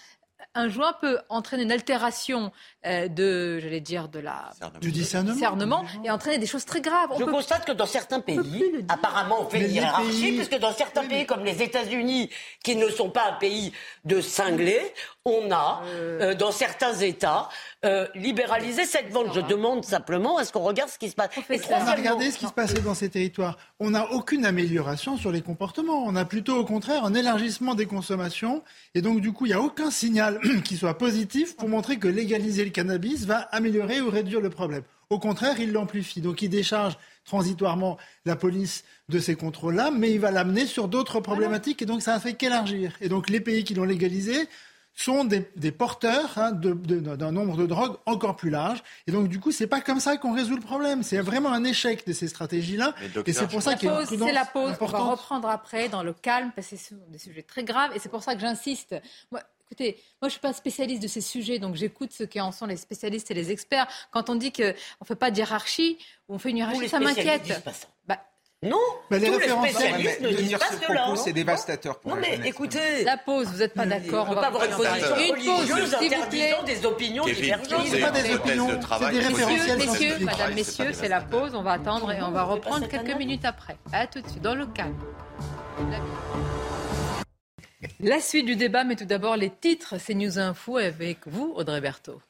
un joint peut entraîner une altération euh, de, j'allais dire, de la du discernement, et entraîner des choses très graves. Je constate que dans certains pays, apparemment, on fait une hiérarchie, puisque dans certains pays comme les États-Unis, qui ne sont pas un pays de cinglés, on a, euh. Euh, dans certains États, libéralisé cette vente. Je demande simplement, est-ce qu'on regarde ce qui se passe On a regardé ce qui se passait dans ces territoires. On n'a aucune amélioration sur les comportements. On a plutôt, au contraire, un élargissement des consommations. Et donc, du coup, il n'y a aucun signal qui soit positif pour montrer que légaliser le cannabis va améliorer ou réduire le problème. Au contraire, il l'amplifie. Donc il décharge transitoirement la police de ces contrôles-là, mais il va l'amener sur d'autres problématiques et donc ça ne fait qu'élargir. Et donc les pays qui l'ont légalisé sont des, porteurs hein, d'un nombre de drogues encore plus large. Et donc, du coup, c'est pas comme ça qu'on résout le problème. C'est vraiment un échec de ces stratégies-là. Et c'est pour ça qu'il y a C'est la pause. On va reprendre après dans le calme parce que ce sont des sujets très graves. Et c'est pour ça que j'insiste. Écoutez, moi je suis pas spécialiste de ces sujets, donc j'écoute ce qui en sont les spécialistes et les experts. Quand on dit qu'on ne fait pas de hiérarchie, on fait une hiérarchie, ça m'inquiète. Bah, non, les ne disent pas cela. C'est dévastateur pour Non mais écoutez, la pause, vous n'êtes pas d'accord. On ne peut pas avoir une position religieuse interdisant des opinions divergentes. Ce pas des opinions, c'est des référentiels Messieurs, madame, messieurs, c'est la pause. On va attendre et on va reprendre quelques minutes après. À tout de suite, dans le calme. La suite du débat, mais tout d'abord les titres. C'est News Info avec vous, Audrey Berthaud.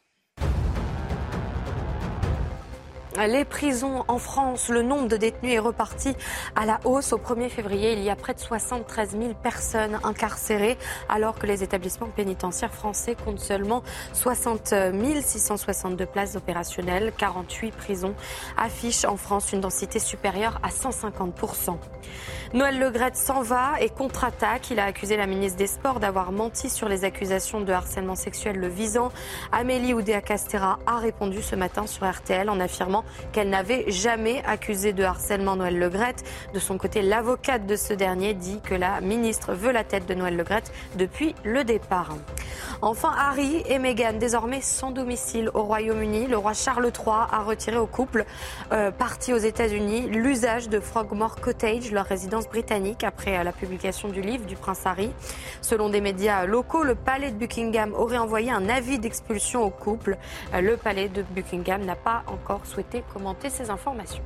Les prisons en France, le nombre de détenus est reparti à la hausse. Au 1er février, il y a près de 73 000 personnes incarcérées, alors que les établissements pénitentiaires français comptent seulement 60 662 places opérationnelles. 48 prisons affichent en France une densité supérieure à 150% Noël Legrette s'en va et contre-attaque. Il a accusé la ministre des Sports d'avoir menti sur les accusations de harcèlement sexuel le visant. Amélie Oudéa-Castera a répondu ce matin sur RTL en affirmant qu'elle n'avait jamais accusé de harcèlement Noël Legrette. De son côté, l'avocate de ce dernier dit que la ministre veut la tête de Noël Legrette depuis le départ. Enfin, Harry et Meghan, désormais sans domicile au Royaume-Uni. Le roi Charles III a retiré au couple euh, parti aux États-Unis l'usage de Frogmore Cottage, leur résidence britannique, après euh, la publication du livre du prince Harry. Selon des médias locaux, le palais de Buckingham aurait envoyé un avis d'expulsion au couple. Euh, le palais de Buckingham n'a pas encore souhaité commenter ces informations.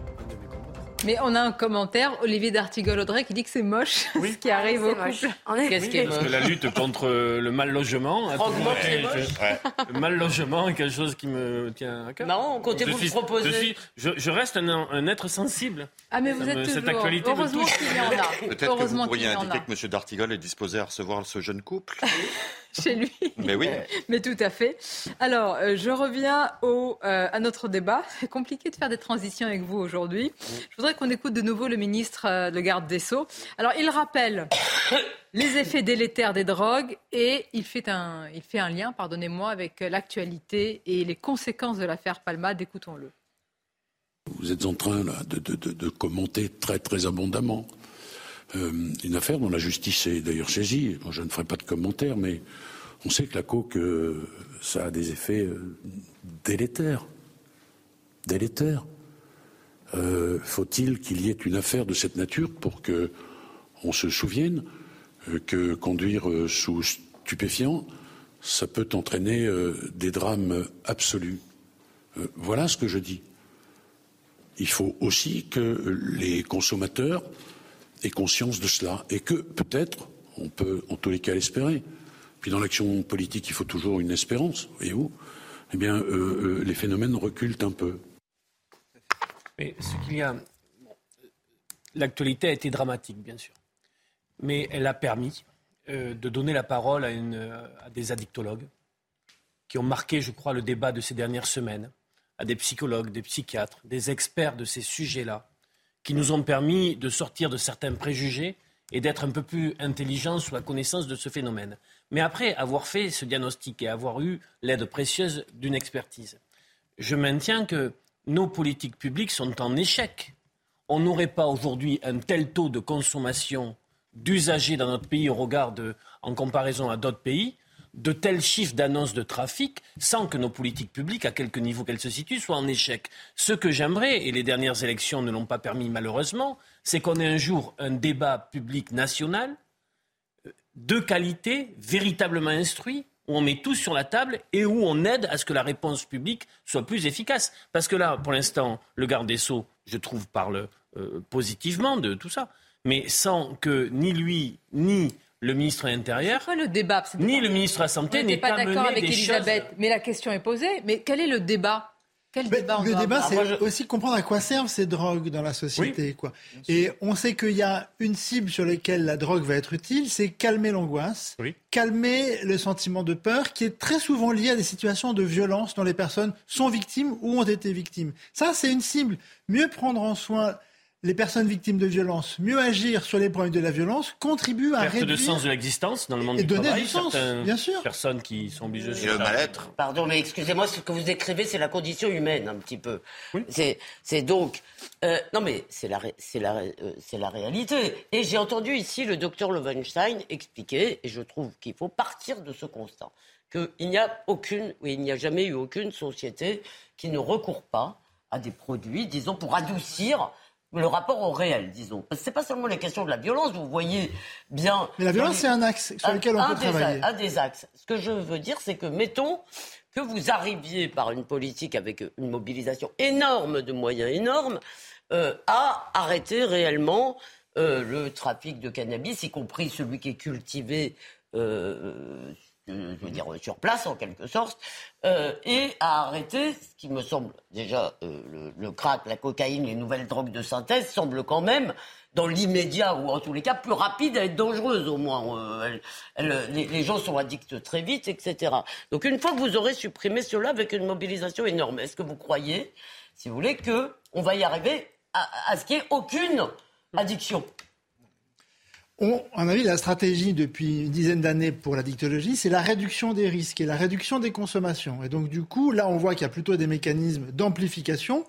Mais on a un commentaire, Olivier d'Artigol-Audrey, qui dit que c'est moche ce qui arrive au couple. Qu'est-ce qui est Parce que la lutte contre le mal logement, le mal logement est quelque chose qui me tient à cœur. Non, comptez-vous le proposer je, reste un, être sensible. Ah mais vous êtes toujours. Cette actualité Heureusement qu'il y en a. Peut-être que vous pourriez indiquer que M. D'Artigol est disposé à recevoir ce jeune couple. chez lui. Mais oui. Mais tout à fait. Alors, euh, je reviens au, euh, à notre débat. C'est compliqué de faire des transitions avec vous aujourd'hui. Je voudrais qu'on écoute de nouveau le ministre, euh, le garde des Sceaux. Alors, il rappelle les effets délétères des drogues et il fait un, il fait un lien, pardonnez-moi, avec l'actualité et les conséquences de l'affaire Palma. Écoutons-le. Vous êtes en train là, de, de, de, de commenter très très abondamment une affaire dont la justice est d'ailleurs saisie. je ne ferai pas de commentaires, mais on sait que la coque, euh, ça a des effets euh, délétères. Délétères. Faut-il qu'il y ait une affaire de cette nature pour que on se souvienne que conduire sous stupéfiant, ça peut entraîner des drames absolus? voilà ce que je dis. Il faut aussi que les consommateurs ait conscience de cela et que peut-être, on peut en tous les cas l'espérer. Puis dans l'action politique, il faut toujours une espérance, voyez-vous. Eh bien, euh, euh, les phénomènes reculent un peu. Mais ce qu'il y a, l'actualité a été dramatique, bien sûr. mais elle a permis euh, de donner la parole à, des addictologues qui ont marqué, je crois, le débat de ces dernières semaines, à des psychologues, des psychiatres, des experts de ces sujets-là, qui nous ont permis de sortir de certains préjugés et d'être un peu plus intelligents sur la connaissance de ce phénomène. Mais après avoir fait ce diagnostic et avoir eu l'aide précieuse d'une expertise, je maintiens que nos politiques publiques sont en échec. On n'aurait pas aujourd'hui un tel taux de consommation d'usagers dans notre pays au regard en comparaison à d'autres pays, de tels chiffres d'annonces de trafic sans que nos politiques publiques, à quelque niveau qu'elles se situent, soient en échec. Ce que j'aimerais, et les dernières élections ne l'ont pas permis malheureusement, c'est qu'on ait un jour un débat public national euh, de qualité, véritablement instruit, où on met tout sur la table et où on aide à ce que la réponse publique soit plus efficace. Parce que là, pour l'instant, le garde des Sceaux, je trouve, parle euh, positivement de tout ça mais sans que ni lui ni le ministre de l'Intérieur, le débat ni le ministre de la Santé n'aient pas d'accord avec Elisabeth. Mais la question est posée. Mais quel est le débat? Quel débat Le débat, c'est aussi comprendre à quoi servent ces drogues dans la société. Quoi. Et on sait qu'il y a une cible sur laquelle la drogue va être utile, c'est calmer l'angoisse, calmer le sentiment de peur qui est très souvent lié à des situations de violence dont les personnes sont victimes ou ont été victimes. Ça, c'est une cible. Mieux prendre en soin les personnes victimes de violences, mieux agir sur les problèmes de la violence, contribue à Perte réduire... de sens de l'existence dans le monde et du donner Du sens, bien sûr. personnes qui sont obligées de... le mal-être. Pardon, mais excusez-moi, ce que vous écrivez, c'est la condition humaine, un petit peu. C'est donc... Euh, non, mais c'est la, la, euh, la réalité. Et j'ai entendu ici le docteur Lovenstein expliquer, et je trouve qu'il faut partir de ce constat, qu'il n'y a aucune, ou il n'y a jamais eu aucune société qui ne recourt pas à des produits, disons, pour adoucir le rapport au réel, disons. Parce que c'est pas seulement la question de la violence, vous voyez bien. Mais la violence, c'est un axe sur lequel on peut travailler. Un des axes. Ce que je veux dire, c'est que, mettons que vous arriviez par une politique avec une mobilisation énorme de moyens énormes euh, à arrêter réellement euh, le trafic de cannabis, y compris celui qui est cultivé euh, je veux dire, sur place en quelque sorte, euh, et à arrêter ce qui me semble déjà euh, le, crack, la cocaïne, les nouvelles drogues de synthèse semblent quand même dans l'immédiat ou en tous les cas plus rapides à être dangereuses au moins. Euh, les, gens sont addicts très vite, etc. Donc une fois que vous aurez supprimé cela avec une mobilisation énorme, est-ce que vous croyez, si vous voulez, que on va y arriver à, à ce qu'il n'y ait aucune addiction? On, en avis, la stratégie depuis une dizaine d'années pour la dictologie, c'est la réduction des risques et la réduction des consommations. Et donc, du coup, là, on voit qu'il y a plutôt des mécanismes d'amplification,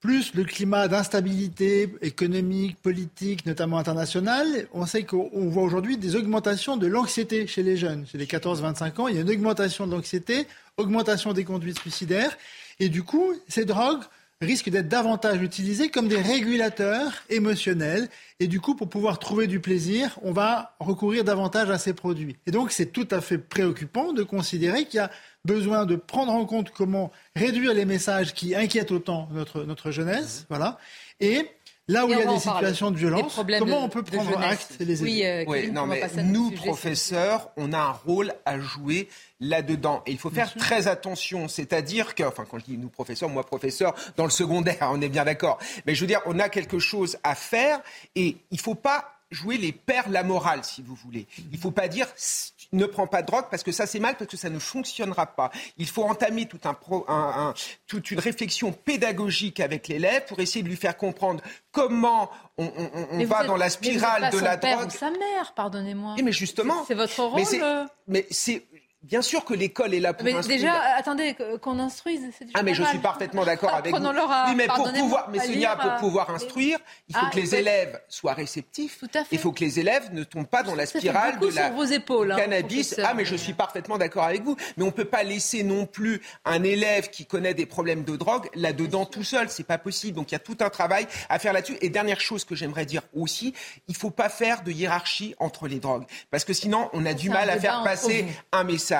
plus le climat d'instabilité économique, politique, notamment internationale. On sait qu'on voit aujourd'hui des augmentations de l'anxiété chez les jeunes. Chez les 14-25 ans, il y a une augmentation de l'anxiété, augmentation des conduites suicidaires. Et du coup, ces drogues risquent d'être davantage utilisés comme des régulateurs émotionnels. Et du coup, pour pouvoir trouver du plaisir, on va recourir davantage à ces produits. Et donc, c'est tout à fait préoccupant de considérer qu'il y a besoin de prendre en compte comment réduire les messages qui inquiètent autant notre, notre jeunesse. Voilà. Et Là où il y a des situations de violence, comment on peut prendre acte et les aider oui, euh, non, mais Nous, professeurs, on a un rôle à jouer là-dedans. Et il faut faire très attention. C'est-à-dire que, enfin, quand je dis nous, professeurs, moi, professeur, dans le secondaire, on est bien d'accord. Mais je veux dire, on a quelque chose à faire et il ne faut pas jouer les pères la morale, si vous voulez. Il ne faut pas dire ne prends pas de drogue parce que ça c'est mal, parce que ça ne fonctionnera pas. Il faut entamer tout un, toute une réflexion pédagogique avec l'élève pour essayer de lui faire comprendre comment on, va dans la spirale de la drogue. sa mère, pardonnez-moi. mais justement, c'est votre rôle. Mais c'est Bien sûr que l'école est là pour mais instruire. Déjà, attendez, qu'on instruise, Ah, mais je suis parfaitement d'accord avec vous. oui, mais pour pouvoir, mais Sonia, pour pouvoir instruire, il faut ah, que les élèves soient réceptifs. Tout à fait. Il faut que les élèves ne tombent pas dans la spirale de la vos épaules, hein, cannabis. ah, mais je suis parfaitement d'accord avec vous. Mais on ne peut pas laisser non plus un élève qui connaît des problèmes de drogue là-dedans tout seul. C'est pas possible. Donc il y a tout un travail à faire là-dessus. Et dernière chose que j'aimerais dire aussi, il faut pas faire de hiérarchie entre les drogues, parce que sinon on a du mal à faire passer un message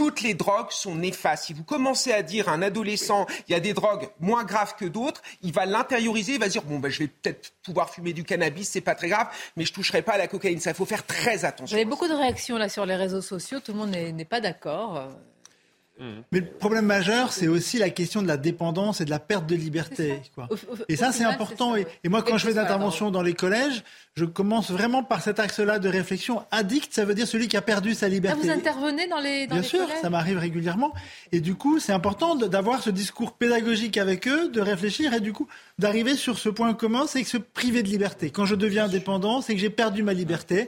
toutes les drogues sont néfastes. Si vous commencez à dire à un adolescent, il y a des drogues moins graves que d'autres, il va l'intérioriser, il va dire, bon, ben, je vais peut-être pouvoir fumer du cannabis, c'est pas très grave, mais je toucherai pas à la cocaïne. Ça, il faut faire très attention. Vous beaucoup de réactions là sur les réseaux sociaux, tout le monde n'est pas d'accord. Mais le problème majeur, c'est aussi la question de la dépendance et de la perte de liberté. et ça, c'est important. Et, moi, quand je fais des interventions dans les collèges, je commence vraiment par cet axe-là de réflexion. Addict, ça veut dire celui qui a perdu sa liberté. Ah, vous intervenez dans les dans Bien sûr, ça m'arrive régulièrement. Et du coup, c'est important d'avoir ce discours pédagogique avec eux, de réfléchir et du coup d'arriver sur ce point commun, c'est que se priver de liberté. Quand je deviens indépendant, c'est que j'ai perdu ma liberté.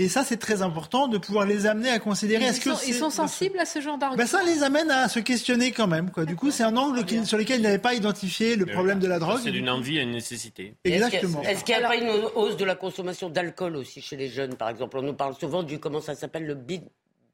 Et ça, c'est très important de pouvoir les amener à considérer. Est-ce que ils sont sensibles à ce genre d'argument ben Ça les amène à se questionner quand même. Quoi. Du coup, c'est un angle sur lequel ils n'avaient pas identifié le problème de la drogue. C'est d'une envie à une nécessité. Exactement. Est-ce qu'il n'y a pas une hausse de la consommation d'alcool aussi chez les jeunes, par exemple? On nous parle souvent du comment ça s'appelle le binge?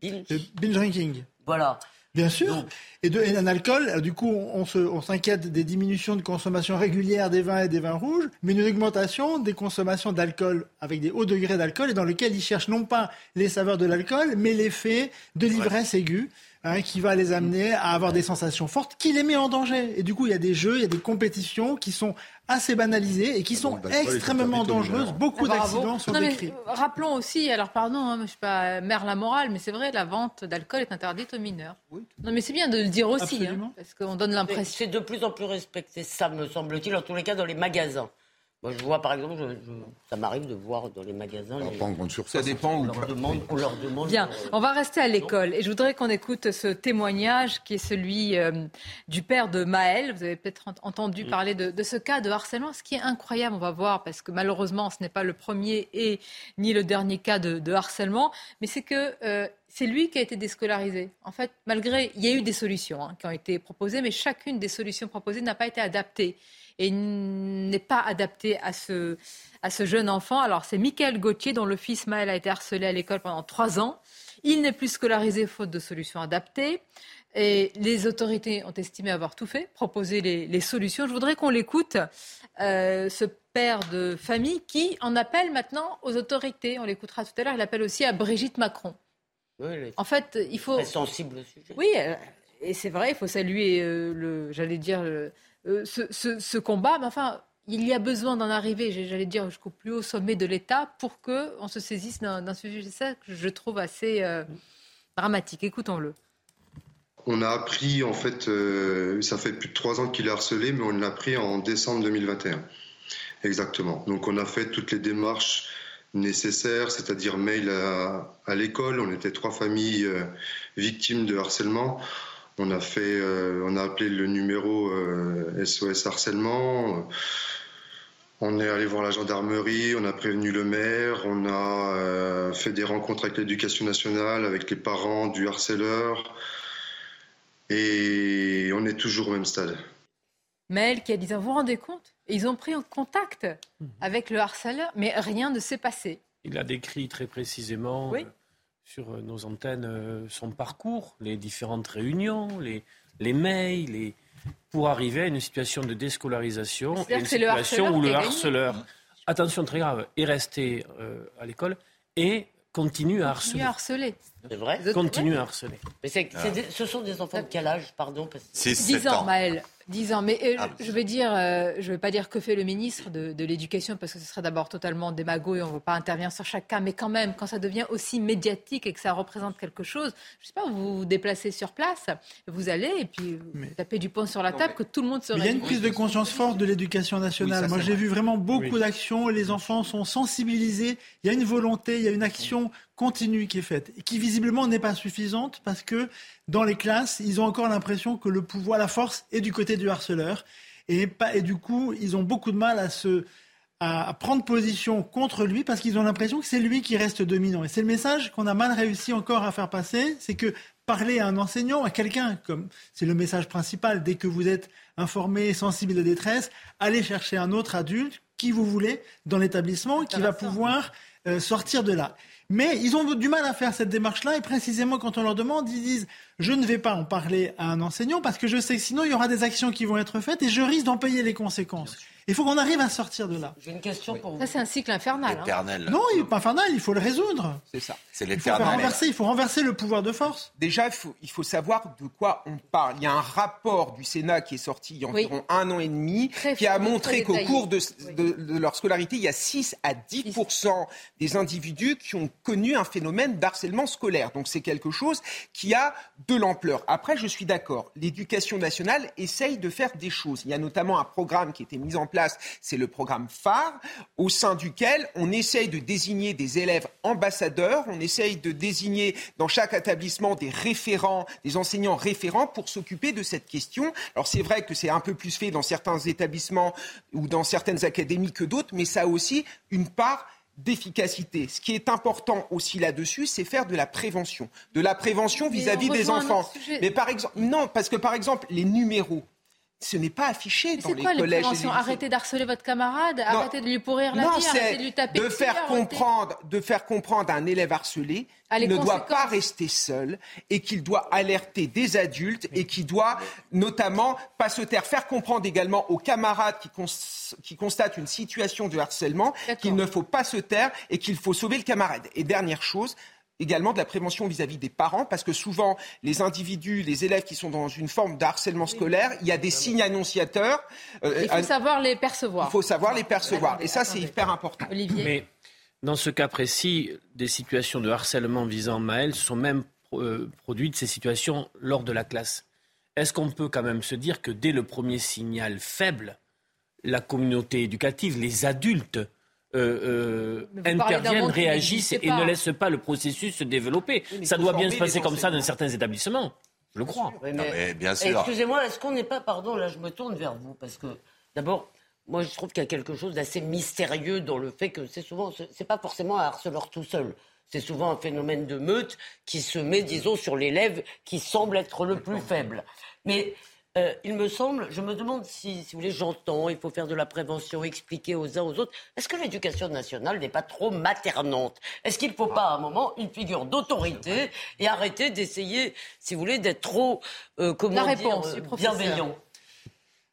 Le binge drinking. Voilà. Bien sûr. Et, de, et alcool, du coup, on, on s'inquiète des diminutions de consommation régulière des vins et des vins rouges, mais une augmentation des consommations d'alcool avec des hauts degrés d'alcool et dans lequel ils cherchent non pas les saveurs de l'alcool, mais l'effet de l'ivresse aiguë. Hein, qui va les amener à avoir des sensations fortes, qui les met en danger. Et du coup, il y a des jeux, il y a des compétitions qui sont assez banalisées et qui sont bah, extrêmement dangereuses. Beaucoup ah, d'accidents sont décrits. rappelons aussi, alors pardon, hein, je ne suis pas mère la morale, mais c'est vrai, la vente d'alcool est interdite aux mineurs. Non, mais c'est bien de le dire aussi, hein, parce qu'on donne l'impression. C'est de plus en plus respecté, ça me semble-t-il, en tous les cas dans les magasins. Moi, je vois, par exemple, ça m'arrive de voir dans les magasins. Les... Pas en ça dépend. On leur demande. On leur demande Bien, on va rester à l'école. Et je voudrais qu'on écoute ce témoignage qui est celui euh, du père de Maël. Vous avez peut-être entendu parler de, ce cas de harcèlement. Ce qui est incroyable, on va voir, parce que malheureusement, ce n'est pas le premier et ni le dernier cas de, harcèlement, mais c'est que. Euh, c'est lui qui a été déscolarisé. En fait, malgré, il y a eu des solutions hein, qui ont été proposées, mais chacune des solutions proposées n'a pas été adaptée et n'est pas adapté à ce, à ce jeune enfant. Alors c'est Michael Gauthier dont le fils Maël a été harcelé à l'école pendant trois ans. Il n'est plus scolarisé faute de solutions adaptées. Et les autorités ont estimé avoir tout fait, proposé les, solutions. Je voudrais qu'on l'écoute, euh, ce père de famille qui en appelle maintenant aux autorités. On l'écoutera tout à l'heure. Il appelle aussi à Brigitte Macron. Oui, en fait, il faut. Sensible au sujet. Oui, euh, et c'est vrai, il faut saluer euh, le, j'allais dire, le, euh, ce, combat. Mais enfin, il y a besoin d'en arriver, j'allais dire, jusqu'au plus haut sommet de l'État pour qu'on se saisisse d'un sujet ça que je trouve assez euh, dramatique. Écoutons-le. On a appris, en fait, euh, ça fait plus de trois ans qu'il est harcelé, mais on l'a appris en décembre 2021. Exactement. Donc on a fait toutes les démarches nécessaires, c'est-à-dire mail à, l'école. On était trois familles victimes de harcèlement. On a fait, euh, on a appelé le numéro SOS euh, harcèlement. On est allé voir la gendarmerie, on a prévenu le maire, on a euh, fait des rencontres avec l'éducation nationale, avec les parents du harceleur. Et on est toujours au même stade. Maël qui a dit, vous vous rendez compte? Ils ont pris en contact mhm. avec le harceleur, mais rien ne s'est passé. Il a décrit très précisément oui sur euh, nos antennes euh, son parcours, les différentes réunions, les, les mails, pour arriver à une situation de déscolarisation et une situation où le harceleur, attention très grave, est resté euh, à l'école et continue à harceler. harceler. C'est vrai Continue à harceler. Mais ce sont des enfants de quel âge, pardon C'est 10 ans, Maël. 10 ans. Mais euh, ah. je vais dire, euh, je vais pas dire que fait le ministre de, l'Éducation parce que ce serait d'abord totalement démago et on ne veut pas intervenir sur chaque cas. Mais quand même, quand ça devient aussi médiatique et que ça représente quelque chose, je sais pas, vous vous déplacez sur place, vous allez et puis vous tapez du poing sur la table que tout le monde se Il y a une prise de conscience forte de l'éducation nationale. Moi, j'ai vu vraiment beaucoup d'actions. Les enfants sont sensibilisés. Il y a une volonté, il y a une action continue qui est faite, et qui visiblement n'est pas suffisante parce que dans les classes, ils ont encore l'impression que le pouvoir, la force est du côté du harceleur. Et, pas, et du coup, ils ont beaucoup de mal à se à prendre position contre lui parce qu'ils ont l'impression que c'est lui qui reste dominant. Et c'est le message qu'on a mal réussi encore à faire passer, c'est que parler à un enseignant, à quelqu'un, comme c'est le message principal, dès que vous êtes informé, sensible à la détresse, allez chercher un autre adulte, qui vous voulez, dans l'établissement, qui va pouvoir euh, sortir de là. Mais ils ont du mal à faire cette démarche-là et précisément quand on leur demande, ils disent je ne vais pas en parler à un enseignant parce que je sais que sinon il y aura des actions qui vont être faites et je risque d'en payer les conséquences. Il faut qu'on arrive à sortir de là. J'ai une question pour vous. Ça, c'est un cycle infernal. Hein. Non, il n'est pas infernal, il faut le résoudre. C'est ça. C'est l'éternel. Il faut renverser, il faut renverser le pouvoir de force. Déjà, il faut, il faut savoir de quoi on parle. Il y a un rapport du Sénat qui est sorti il y a environ un an et demi, qui a montré qu'au cours de, de, leur scolarité, il y a 6 à 10 des individus qui ont connu un phénomène d'harcèlement scolaire. Donc c'est quelque chose qui a de l'ampleur. Après, je suis d'accord, l'éducation nationale essaye de faire des choses. Il y a notamment un programme qui a été mis en place, c'est le programme phare, au sein duquel on essaye de désigner des élèves ambassadeurs, on essaye de désigner dans chaque établissement des référents, des enseignants référents pour s'occuper de cette question. Alors c'est vrai que c'est un peu plus fait dans certains établissements ou dans certaines académies que d'autres, mais ça a aussi une part d'efficacité. Ce qui est important aussi là-dessus, c'est faire de la prévention. De la prévention vis-à-vis des enfants. Mais par exemple, non, parce que par exemple, les numéros, ce n'est pas affiché dans les quoi, collèges. Les arrêtez d'harceler votre camarade, arrêtez de lui pourrir la vie, arrêtez de lui taper de faire comprendre, de faire comprendre à un élève harcelé ah, qu'il ne doit pas rester seul et qu'il doit alerter des adultes et qu'il doit notamment pas se taire, faire comprendre également aux camarades qui, qui constatent une situation de harcèlement qu'il ne faut pas se taire et qu'il faut sauver le camarade. Et dernière chose, également de la prévention vis-à-vis des parents, parce que souvent, les individus, les élèves qui sont dans une forme de harcèlement scolaire, il y a des signes annonciateurs. Euh, il faut savoir les percevoir. Il faut savoir les percevoir. Et ça, c'est hyper important. Olivier. Mais dans ce cas précis, des situations de harcèlement visant Maël sont même euh, produites, ces situations, lors de la classe. Est-ce qu'on peut quand même se dire que dès le premier signal faible, la communauté éducative, les adultes, euh, euh, interviennent, réagissent et ne laissent pas le processus se développer. ça doit bien se passer comme ça dans certains établissements. Je le crois. bien sûr. Excusez-moi, est-ce qu'on n'est pas, pardon, là je me tourne vers vous, parce que d'abord, moi je trouve qu'il y a quelque chose d'assez mystérieux dans le fait que c'est souvent, c'est pas forcément un harceleur tout seul. C'est souvent un phénomène de meute qui se met, disons, sur l'élève qui semble être le plus faible. Mais euh, il me semble, je me demande si, si vous voulez, j'entends, il faut faire de la prévention, expliquer aux uns aux autres. Est-ce que l'éducation nationale n'est pas trop maternante? Est-ce qu'il ne faut pas à un moment une figure d'autorité et arrêter d'essayer, si vous voulez, d'être trop, euh, comment dire, euh, bienveillant?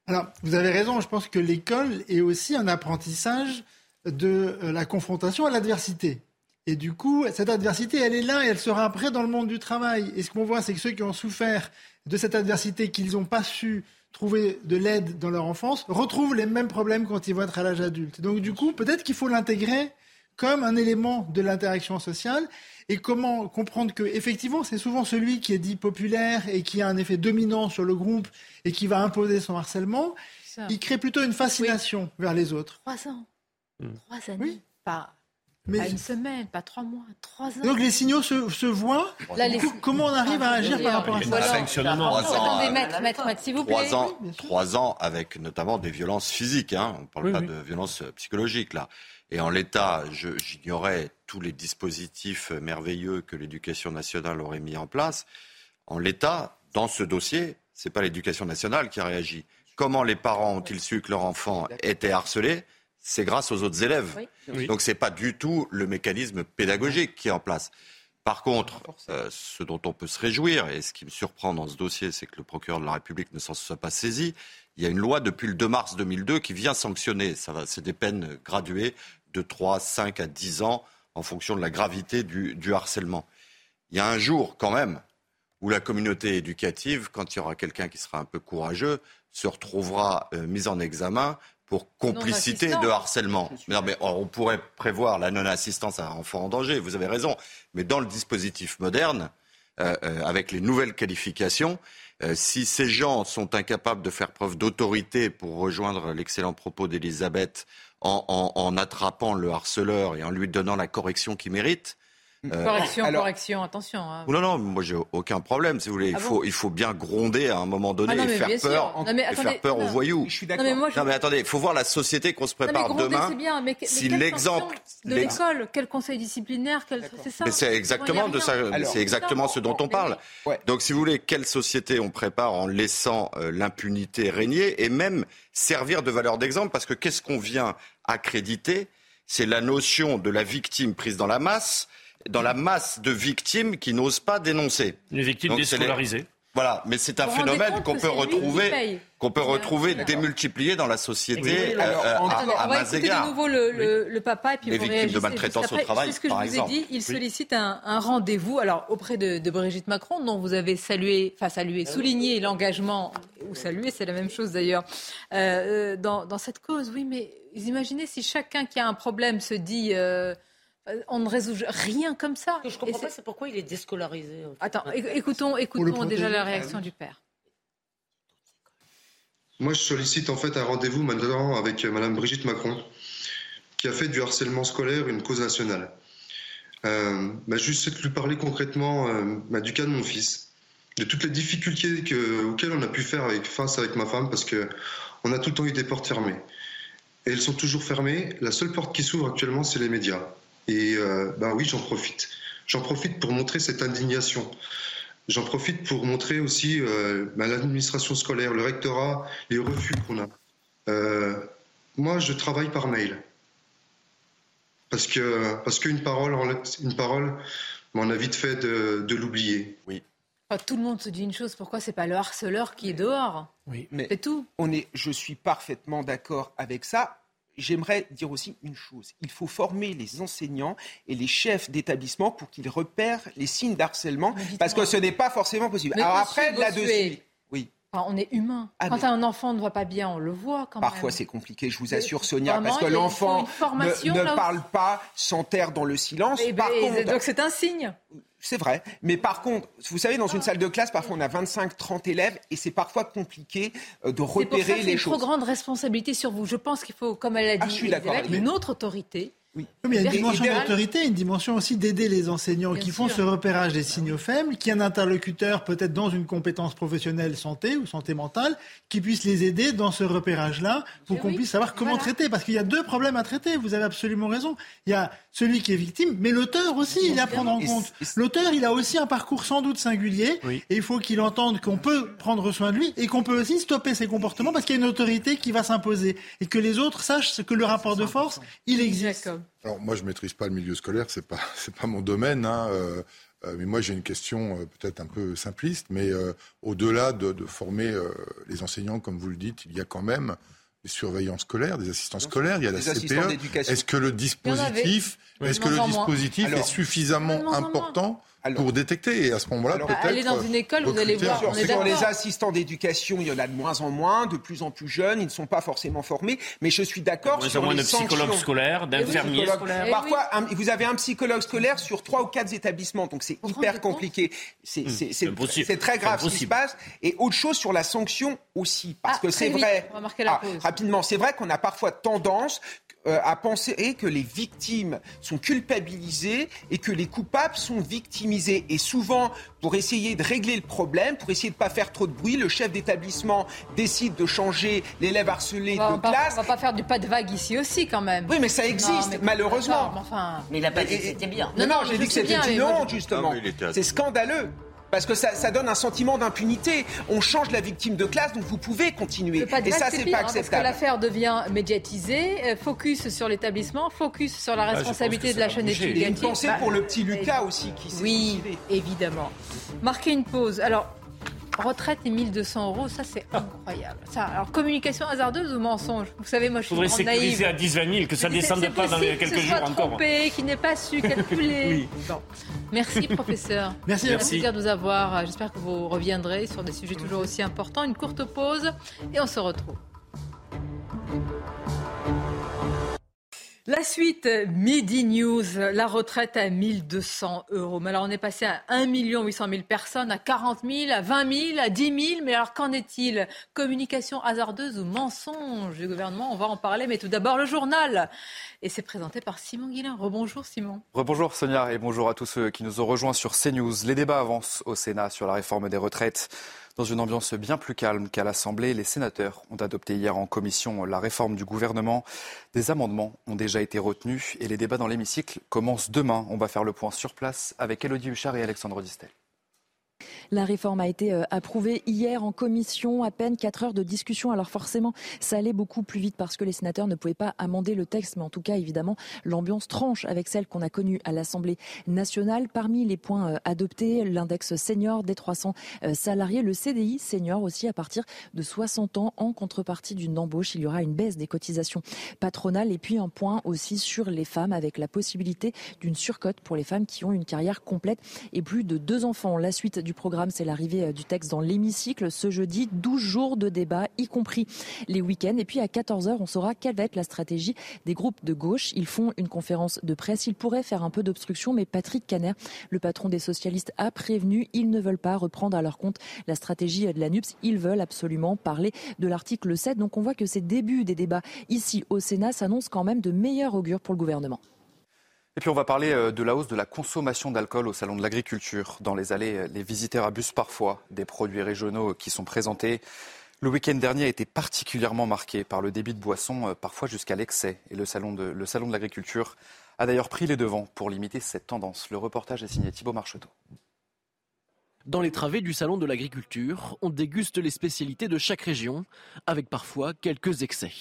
Alors, vous avez raison, je pense que l'école est aussi un apprentissage de la confrontation à l'adversité. Et du coup, cette adversité, elle est là et elle sera après dans le monde du travail. Et ce qu'on voit, c'est que ceux qui ont souffert de cette adversité, qu'ils n'ont pas su trouver de l'aide dans leur enfance, retrouvent les mêmes problèmes quand ils vont être à l'âge adulte. Donc du coup, peut-être qu'il faut l'intégrer comme un élément de l'interaction sociale et comment comprendre que effectivement c'est souvent celui qui est dit populaire et qui a un effet dominant sur le groupe et qui va imposer son harcèlement, il crée plutôt une fascination vers les autres. Trois ans, hmm. trois années, oui. pas mais... Pas une semaine, pas trois mois, trois ans. Donc les signaux se, se voient. Comment on arrive à agir par rapport à ça Attendez, maître, maître, s'il vous plaît. Trois ans, trois ans avec notamment des violences physiques. Hein. On ne parle pas de violences psychologiques là. Et en l'état, j'ignorais tous les dispositifs merveilleux que l'éducation nationale aurait mis en place. En l'état, dans ce dossier, c'est pas l'éducation nationale qui a réagi. Comment les parents ont-ils su que leur enfant était harcelé c'est grâce aux autres élèves. Donc ce n'est pas du tout le mécanisme pédagogique qui est en place. Par contre, euh, ce dont on peut se réjouir, et ce qui me surprend dans ce dossier, c'est que le procureur de la République ne s'en soit pas saisi. Il y a une loi depuis le 2 mars 2002 qui vient sanctionner. Ça va, c'est des peines graduées de 3, 5 à 10 ans en fonction de la gravité du, harcèlement. Il y a un jour quand même où la communauté éducative, quand il y aura quelqu'un qui sera un peu courageux, se retrouvera euh, mise en examen pour complicité de harcèlement. Non, mais on pourrait prévoir la non-assistance à un enfant en danger, vous avez raison. Mais dans le dispositif moderne, euh, euh, avec les nouvelles qualifications, euh, si ces gens sont incapables de faire preuve d'autorité pour rejoindre l'excellent propos d'Elisabeth en, en, en, attrapant le harceleur et en lui donnant la correction qu'il mérite, euh, correction, correction, attention. Hein. Non, non, moi j'ai aucun problème, si vous voulez. il, ah faut, il faut bien gronder à un moment donné ah et, faire peur, et faire peur aux voyous. Je suis d'accord. Non, mais, mais, attendez, il faut voir la société qu'on se prépare demain. Bien, mais, si l'exemple de l'école, quel conseil disciplinaire, c'est ça. c'est exactement de ça, c'est exactement ce dont on parle. Donc, si vous voulez, quelle société on prépare en laissant euh, l'impunité régner et même servir de valeur d'exemple, parce que qu'est-ce qu'on vient accréditer? C'est la notion de la victime prise dans la masse dans la masse de victimes qui n'osent pas dénoncer. Les victimes déscolarisées. Voilà, mais c'est un phénomène qu'on peut retrouver, qu'on peut retrouver démultiplié dans la société euh, à, On va écouter de nouveau le, papa et puis les victimes de maltraitance au travail. C'est ce que je vous ai dit. Il sollicite un, rendez-vous. Alors auprès de, Brigitte Macron, dont vous avez salué, enfin salué, ah souligné l'engagement ou salué, c'est la même chose d'ailleurs, euh, dans, cette cause. Oui, mais imaginez si chacun qui a un problème se dit. Euh, Euh, on ne résout rien comme ça. Ce que je comprends pas, c'est pourquoi il est déscolarisé. Attends, écoutons, écoutons déjà la réaction du père. Moi, je sollicite en fait un rendez-vous maintenant avec Madame Brigitte Macron, qui a fait du harcèlement scolaire une cause nationale. Euh, bah, juste de lui parler concrètement euh, bah, du cas de mon fils, de toutes les difficultés auxquelles on a pu faire avec, face avec ma femme, parce que on a tout le temps eu des portes fermées. Et elles sont toujours fermées. La seule porte qui s'ouvre actuellement, c'est les médias. Et euh, bah oui, j'en profite. J'en profite pour montrer cette indignation. J'en profite pour montrer aussi euh, bah, l'administration scolaire, le rectorat, les refus qu'on a. Euh, moi, je travaille par mail. Parce que parce qu'une parole, une parole, on a vite fait de, de l'oublier. Oui. tout le monde se dit une chose. Pourquoi c'est pas le harceleur qui est dehors? Oui, mais c'est tout. On est, je suis parfaitement d'accord avec ça j'aimerais dire aussi une chose. Il faut former les enseignants et les chefs d'établissement pour qu'ils repèrent les signes d'harcèlement, parce que ce n'est pas forcément possible. Alors après, là-dessus, oui. on est humain. Ah, quand un enfant ne va pas bien, on le voit quand Parfois, c'est compliqué, je vous assure, Sonia, parce que l'enfant ne, parle pas sans taire dans le silence. Eh ben, donc c'est un signe. C'est vrai. Mais par contre, vous savez, dans une salle de classe, parfois on a 25, 30 élèves et c'est parfois compliqué euh, de repérer pour ça les choses. une trop grande responsabilité sur vous. Je pense qu'il faut, comme elle a ah, dit, une autre autorité oui. Mais il y a une dimension d'autorité, une dimension aussi d'aider les enseignants qui font ce repérage des signaux faibles, qui est un interlocuteur peut-être dans une compétence professionnelle santé ou santé mentale, qui puisse les aider dans ce repérage-là pour qu'on puisse savoir comment traiter. Parce qu'il y a deux problèmes à traiter, vous avez absolument raison. Il y a celui qui est victime, mais l'auteur aussi, il est à prendre en compte. L'auteur, il a aussi un parcours sans doute singulier, et il faut qu'il entende qu'on peut prendre soin de lui et qu'on peut aussi stopper ses comportements parce qu'il y a une autorité qui va s'imposer et que les autres sachent que le rapport de force, il existe. Alors moi, je maîtrise pas le milieu scolaire, c'est pas c'est pas mon domaine. Hein, euh, euh, mais moi, j'ai une question euh, peut-être un peu simpliste, mais au-delà de, de, former les enseignants, comme vous le dites, il y a quand même des surveillants scolaires, des assistants scolaires, il y a la CPE. Est-ce que le dispositif, est-ce que le dispositif est suffisamment important pour détecter. Et à ce moment-là, peut-être. Aller dans une école, vous allez voir. On est les assistants d'éducation, il y en a de moins en moins, de plus en plus jeunes, ils ne sont pas forcément formés. Mais je suis d'accord sur moins de psychologues scolaires, d'infirmiers scolaires. Parfois, vous avez un psychologue scolaire sur trois ou quatre établissements, donc c'est hyper compliqué. C'est hmm, très grave ce qui se passe. Et autre chose sur la sanction aussi, parce ah, que c'est vrai. Ah, rapidement, c'est vrai qu'on a parfois tendance euh, à penser que les victimes sont culpabilisées et que les coupables sont victimisés. Et souvent, pour essayer de régler le problème, pour essayer de ne pas faire trop de bruit, le chef d'établissement décide de changer l'élève harcelé de classe. On va pas faire du pas de vague ici aussi quand même. Oui, mais ça existe, malheureusement. Mais il n'a pas dit que c'était bien. Non, non, j'ai dit que c'était une honte, justement. C'est scandaleux. Parce que ça, donne un sentiment d'impunité. On change la victime de classe, donc vous pouvez continuer. Et ça, c'est pas acceptable. Hein, parce que l'affaire devient médiatisée, euh, focus sur l'établissement, focus sur la ah, responsabilité de la chaîne étudiante. Et une pensée pour le petit Lucas aussi qui s'est Oui, évidemment. Marquer une pause. Alors, Retraite et 1200 euros, ça c'est incroyable. Ça, alors communication hasardeuse ou mensonge? Vous savez, moi je suis Faudrait sécuriser à 10 20 000, que ça ne descende pas dans quelques que jours encore. Trompé, qui n'est pas su calculer. oui. Merci professeur. Merci. Merci de nous avoir. J'espère que vous reviendrez sur des sujets toujours aussi importants. Une courte pause et on se retrouve. La suite, Midi News, la retraite à 1200 euros. Mais alors on est passé à 1 800 000 personnes, à 40 000, à 20 000, à 10 000. Mais alors qu'en est-il? Communication hasardeuse ou mensonge du gouvernement? On va en parler, mais tout d'abord le journal. Et c'est présenté par Simon Guillain. Rebonjour Simon. Rebonjour Sonia et bonjour à tous ceux qui nous ont rejoints sur CNews. Les débats avancent au Sénat sur la réforme des retraites. Dans une ambiance bien plus calme qu'à l'Assemblée, les sénateurs ont adopté hier en commission la réforme du gouvernement. Des amendements ont déjà été retenus et les débats dans l'hémicycle commencent demain. On va faire le point sur place avec Elodie Huchard et Alexandre Distel. La réforme a été euh, approuvée hier en commission, à peine 4 heures de discussion. Alors forcément, ça allait beaucoup plus vite parce que les sénateurs ne pouvaient pas amender le texte, mais en tout cas, évidemment, l'ambiance tranche avec celle qu'on a connue à l'Assemblée nationale. Parmi les points euh, adoptés, l'index senior des 300 euh, salariés, le CDI senior aussi à partir de 60 ans en contrepartie d'une embauche. Il y aura une baisse des cotisations patronales et puis un point aussi sur les femmes avec la possibilité d'une surcote pour les femmes qui ont une carrière complète et plus de deux enfants. La suite du programme, c'est l'arrivée du texte dans l'hémicycle ce jeudi. 12 jours de débat, y compris les week-ends. Et puis à 14h, on saura quelle va être la stratégie des groupes de gauche. Ils font une conférence de presse. Ils pourraient faire un peu d'obstruction, mais Patrick Caner, le patron des socialistes, a prévenu. Ils ne veulent pas reprendre à leur compte la stratégie de la NUPS. Ils veulent absolument parler de l'article 7. Donc on voit que ces débuts des débats ici au Sénat s'annoncent quand même de meilleurs augures pour le gouvernement. Et puis on va parler euh, de la hausse de la consommation d'alcool au salon de l'agriculture. Dans les allées, euh, les visiteurs abusent parfois des produits régionaux qui sont présentés. Le week-end dernier a été particulièrement marqué par le débit de boissons, euh, parfois jusqu'à l'excès. Et le salon de, l'agriculture a d'ailleurs pris les devants pour limiter cette tendance. Le reportage est signé Thibault Marcheteau. Dans les travées du salon de l'agriculture, on déguste les spécialités de chaque région, avec parfois quelques excès.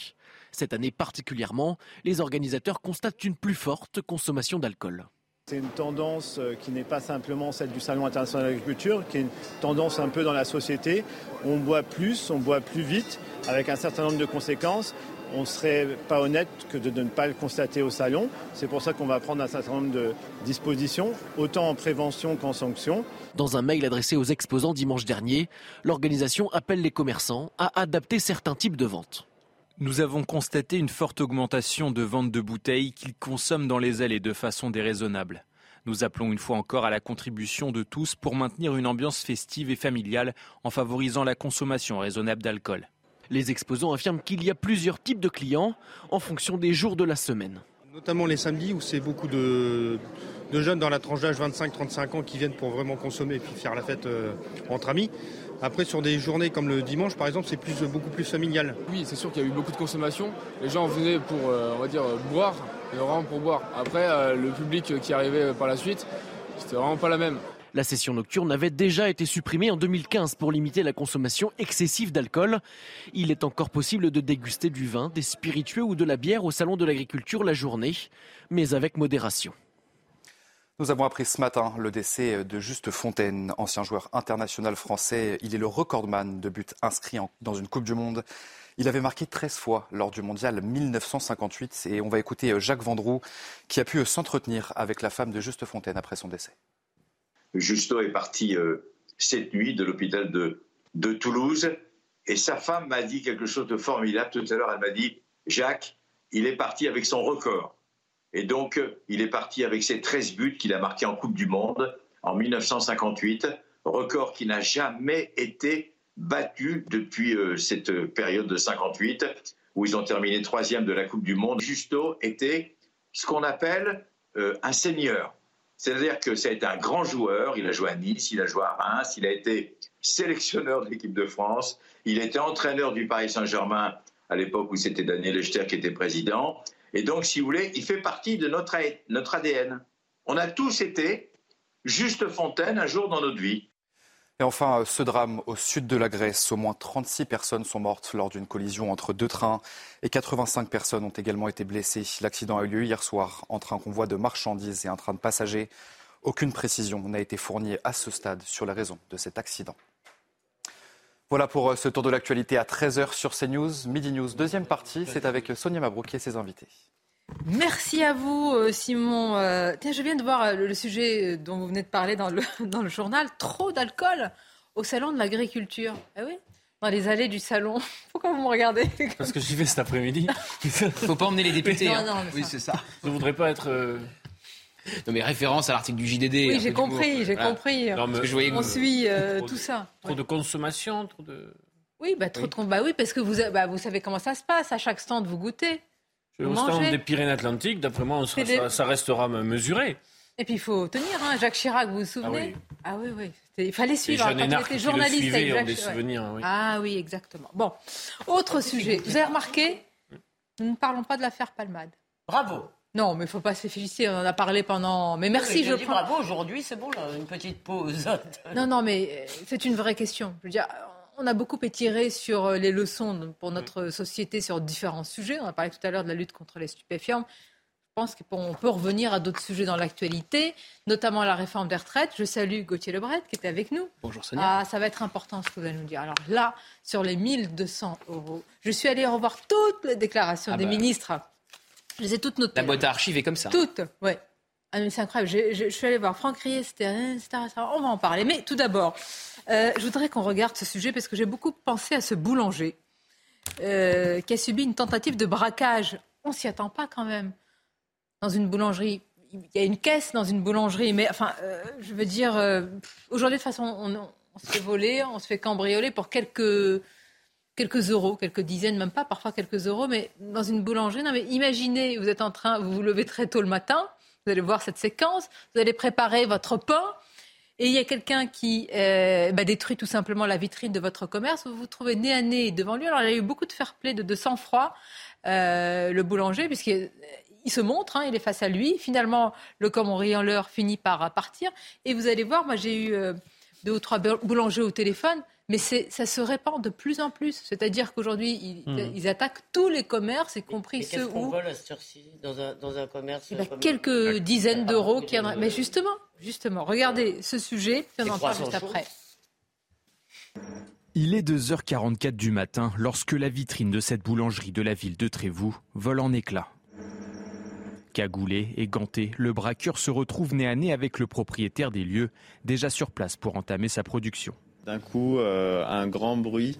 Cette année particulièrement, les organisateurs constatent une plus forte consommation d'alcool. C'est une tendance euh, qui n'est pas simplement celle du Salon international de l'agriculture, qui est une tendance un peu dans la société. On boit plus, on boit plus vite, avec un certain nombre de conséquences. On ne serait pas honnête que de ne pas le constater au salon. C'est pour ça qu'on va prendre un certain nombre de dispositions, autant en prévention qu'en sanction. Dans un mail adressé aux exposants dimanche dernier, l'organisation appelle les commerçants à adapter certains types de ventes. Nous avons constaté une forte augmentation de ventes de bouteilles qu'ils consomment dans les allées de façon déraisonnable. Nous appelons une fois encore à la contribution de tous pour maintenir une ambiance festive et familiale en favorisant la consommation raisonnable d'alcool. Les exposants affirment qu'il y a plusieurs types de clients en fonction des jours de la semaine. Notamment les samedis où c'est beaucoup de, jeunes dans la tranche d'âge 25-35 ans qui viennent pour vraiment consommer et puis faire la fête euh, entre amis. Après, sur des journées comme le dimanche, par exemple, c'est plus, beaucoup plus familial. Oui, c'est sûr qu'il y a eu beaucoup de consommation. Les gens venaient pour, euh, on va dire, boire, vraiment pour boire. Après, euh, le public qui arrivait par la suite, c'était vraiment pas la même. La session nocturne avait déjà été supprimée en 2015 pour limiter la consommation excessive d'alcool. Il est encore possible de déguster du vin, des spiritueux ou de la bière au salon de l'agriculture la journée, mais avec modération. Nous avons appris ce matin le décès de Juste Fontaine, ancien joueur international français. Il est le recordman de buts inscrits dans une Coupe du Monde. Il avait marqué 13 fois lors du mondial 1958. Et on va écouter Jacques Vendroux qui a pu s'entretenir avec la femme de Juste Fontaine après son décès. Justo est parti euh, cette nuit de l'hôpital de, de Toulouse et sa femme m'a dit quelque chose de formidable. Tout à l'heure, elle m'a dit Jacques, il est parti avec son record. Et donc, il est parti avec ses 13 buts qu'il a marqués en Coupe du Monde en 1958, record qui n'a jamais été battu depuis euh, cette période de 58, où ils ont terminé troisième de la Coupe du Monde. Justo était ce qu'on appelle euh, un seigneur. C'est-à-dire que ça a été un grand joueur, il a joué à Nice, il a joué à Reims, il a été sélectionneur de l'équipe de France, il était entraîneur du Paris Saint-Germain à l'époque où c'était Daniel Echter qui était président, et donc, si vous voulez, il fait partie de notre, ADN. On a tous été juste Fontaine un jour dans notre vie. Et enfin, ce drame au sud de la Grèce, au moins 36 personnes sont mortes lors d'une collision entre deux trains et 85 personnes ont également été blessées. L'accident a eu lieu hier soir entre un convoi de marchandises et un train de passagers. Aucune précision n'a été fournie à ce stade sur les raisons de cet accident. Voilà pour euh, ce tour de l'actualité à 13h sur CNews. Midi News, deuxième partie, c'est avec Sonia Mabrouk et ses invités. Merci à vous, euh, Simon. Euh, tiens, je viens de voir le sujet dont vous venez de parler dans le, dans le journal. Trop d'alcool au salon de l'agriculture. Ah oui? Dans les allées du salon. Pourquoi vous me regardez? Parce que j'y vais cet après-midi. Faut pas emmener les députés. Non, hein. oui, c'est ça. Je voudrais pas être. Non, mais référence à l'article du JDD. Oui, j'ai compris, j'ai compris. On suit euh, tout ça. Trop de consommation, trop de. Oui, bah, trop De... bah oui, parce que vous, bah, vous savez comment ça se passe. À chaque stand, vous goûtez. Au stand des Pyrénées-Atlantiques, d'après moi, on sera, ça, restera mesuré. Et puis il faut tenir, hein. Jacques Chirac, vous vous souvenez Ah oui, ah oui, Il fallait suivre. Les quand il était journaliste avec Jacques des souvenirs, oui. Ah oui, exactement. Bon, autre sujet. Vous avez remarqué, nous ne parlons pas de l'affaire Palmade. Bravo. Non, mais il ne faut pas se féliciter. On en a parlé pendant. Mais merci, je, prends... bravo. Aujourd'hui, c'est bon, là, une petite pause. non, non, mais euh, c'est une vraie question. Je veux dire, on a beaucoup étiré sur euh, les leçons pour notre société sur différents sujets. On a parlé tout à l'heure de la lutte contre les stupéfiants. Je pense qu'on peut revenir à d'autres sujets dans l'actualité, notamment la réforme des retraites. Je salue Gauthier Lebret qui était avec nous. Bonjour Sonia. Ah, ça va être important ce que vous allez nous dire. Alors là, sur les 1200 euros, je suis allée revoir toutes les déclarations ah des bah. ministres je les ai toutes notées. La boîte à archives est comme ça. Toutes, oui. Ah, c'est incroyable. Je, suis allée voir Franck Rier, c'était On va en parler. Mais tout d'abord, euh, je voudrais qu'on regarde ce sujet parce que j'ai beaucoup pensé à ce boulanger euh, qui a subi une tentative de braquage. On s'y attend pas quand même. Dans une boulangerie, il y a une caisse dans une boulangerie, mais enfin, euh, je veux dire, aujourd'hui de toute façon, on, on, se fait voler, on se fait cambrioler pour quelques quelques euros, quelques dizaines, même pas, parfois quelques euros, mais dans une boulangerie. Non, mais imaginez, vous êtes en train, vous vous levez très tôt le matin, vous allez voir cette séquence, vous allez préparer votre pain, et il y a quelqu'un qui euh, bah, détruit tout simplement la vitrine de votre commerce, vous vous trouvez nez à nez devant lui. Alors il a eu beaucoup de fair-play, de, sang-froid, euh, le boulanger, puisqu'il il se montre, hein, il est face à lui. Finalement, le cambrioleur finit par partir. Et vous allez voir, moi j'ai eu euh, deux ou trois boulangers au téléphone mais ça se répand de plus en plus. C'est-à-dire qu'aujourd'hui, ils, hmm. attaquent tous les commerces, y compris ceux où. vole à dans un, dans un commerce Il y a quelques dizaines d'euros qui en... Mais justement, justement, regardez ce sujet, puis on en parle juste après. Il est 2h44 du matin lorsque la vitrine de cette boulangerie de la ville de Trévoux vole en éclats. Cagoulé et ganté, le braqueur se retrouve nez à nez avec le propriétaire des lieux, déjà sur place pour entamer sa production. D'un coup, euh, un grand bruit.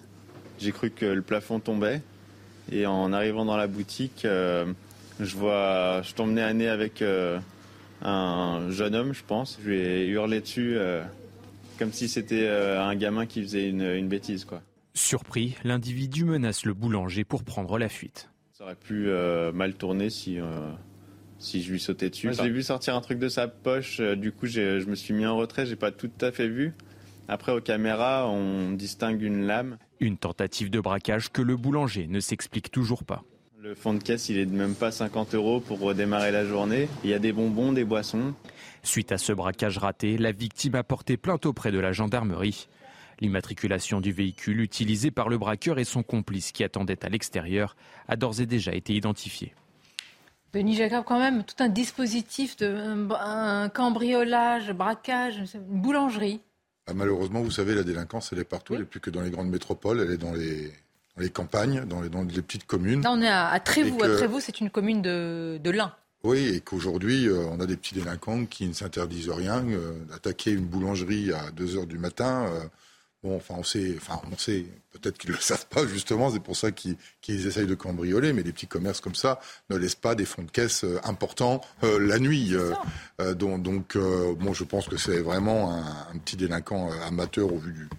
J'ai cru que le plafond tombait. Et en arrivant dans la boutique, euh, je vois, je tombe nez à nez avec euh, un jeune homme, je pense. Je lui ai hurlé dessus comme si c'était un gamin qui faisait une, bêtise, quoi. Surpris, l'individu menace le boulanger pour prendre la fuite. Ça aurait pu mal tourner si, si je lui sautais dessus. J'ai vu sortir un truc de sa poche, du coup je me suis mis en retrait, j'ai pas tout à fait vu. Après, aux caméras, on distingue une lame. Une tentative de braquage que le boulanger ne s'explique toujours pas. Le fond de caisse, il est de même pas 50 euros pour redémarrer la journée. Il y a des bonbons, des boissons. Suite à ce braquage raté, la victime a porté plainte auprès de la gendarmerie. L'immatriculation du véhicule utilisé par le braqueur et son complice qui attendait à l'extérieur a d'ores et déjà été identifié. Denis Jacob, quand même, tout un dispositif de un cambriolage, braquage, une boulangerie. Ah, malheureusement, vous savez, la délinquance, elle est partout. Elle n'est plus que dans les grandes métropoles. Elle est dans les, les campagnes, dans les, dans les, petites communes. Là, on est à, Trévoux. À Trévoux, c'est une commune de, de l'Ain. Oui, et qu'aujourd'hui, euh, on a des petits délinquants qui ne s'interdisent rien. Euh, attaquer une boulangerie à 2 heures du matin, euh, Bon, enfin, on sait, enfin, on sait, peut-être qu'ils ne le savent pas, justement, c'est pour ça qu'ils essayent de cambrioler, mais les petits commerces comme ça ne laissent pas des fonds de caisse euh, importants euh, la nuit. Euh, donc, donc bon, je pense que c'est vraiment un, un, petit délinquant amateur au vu du,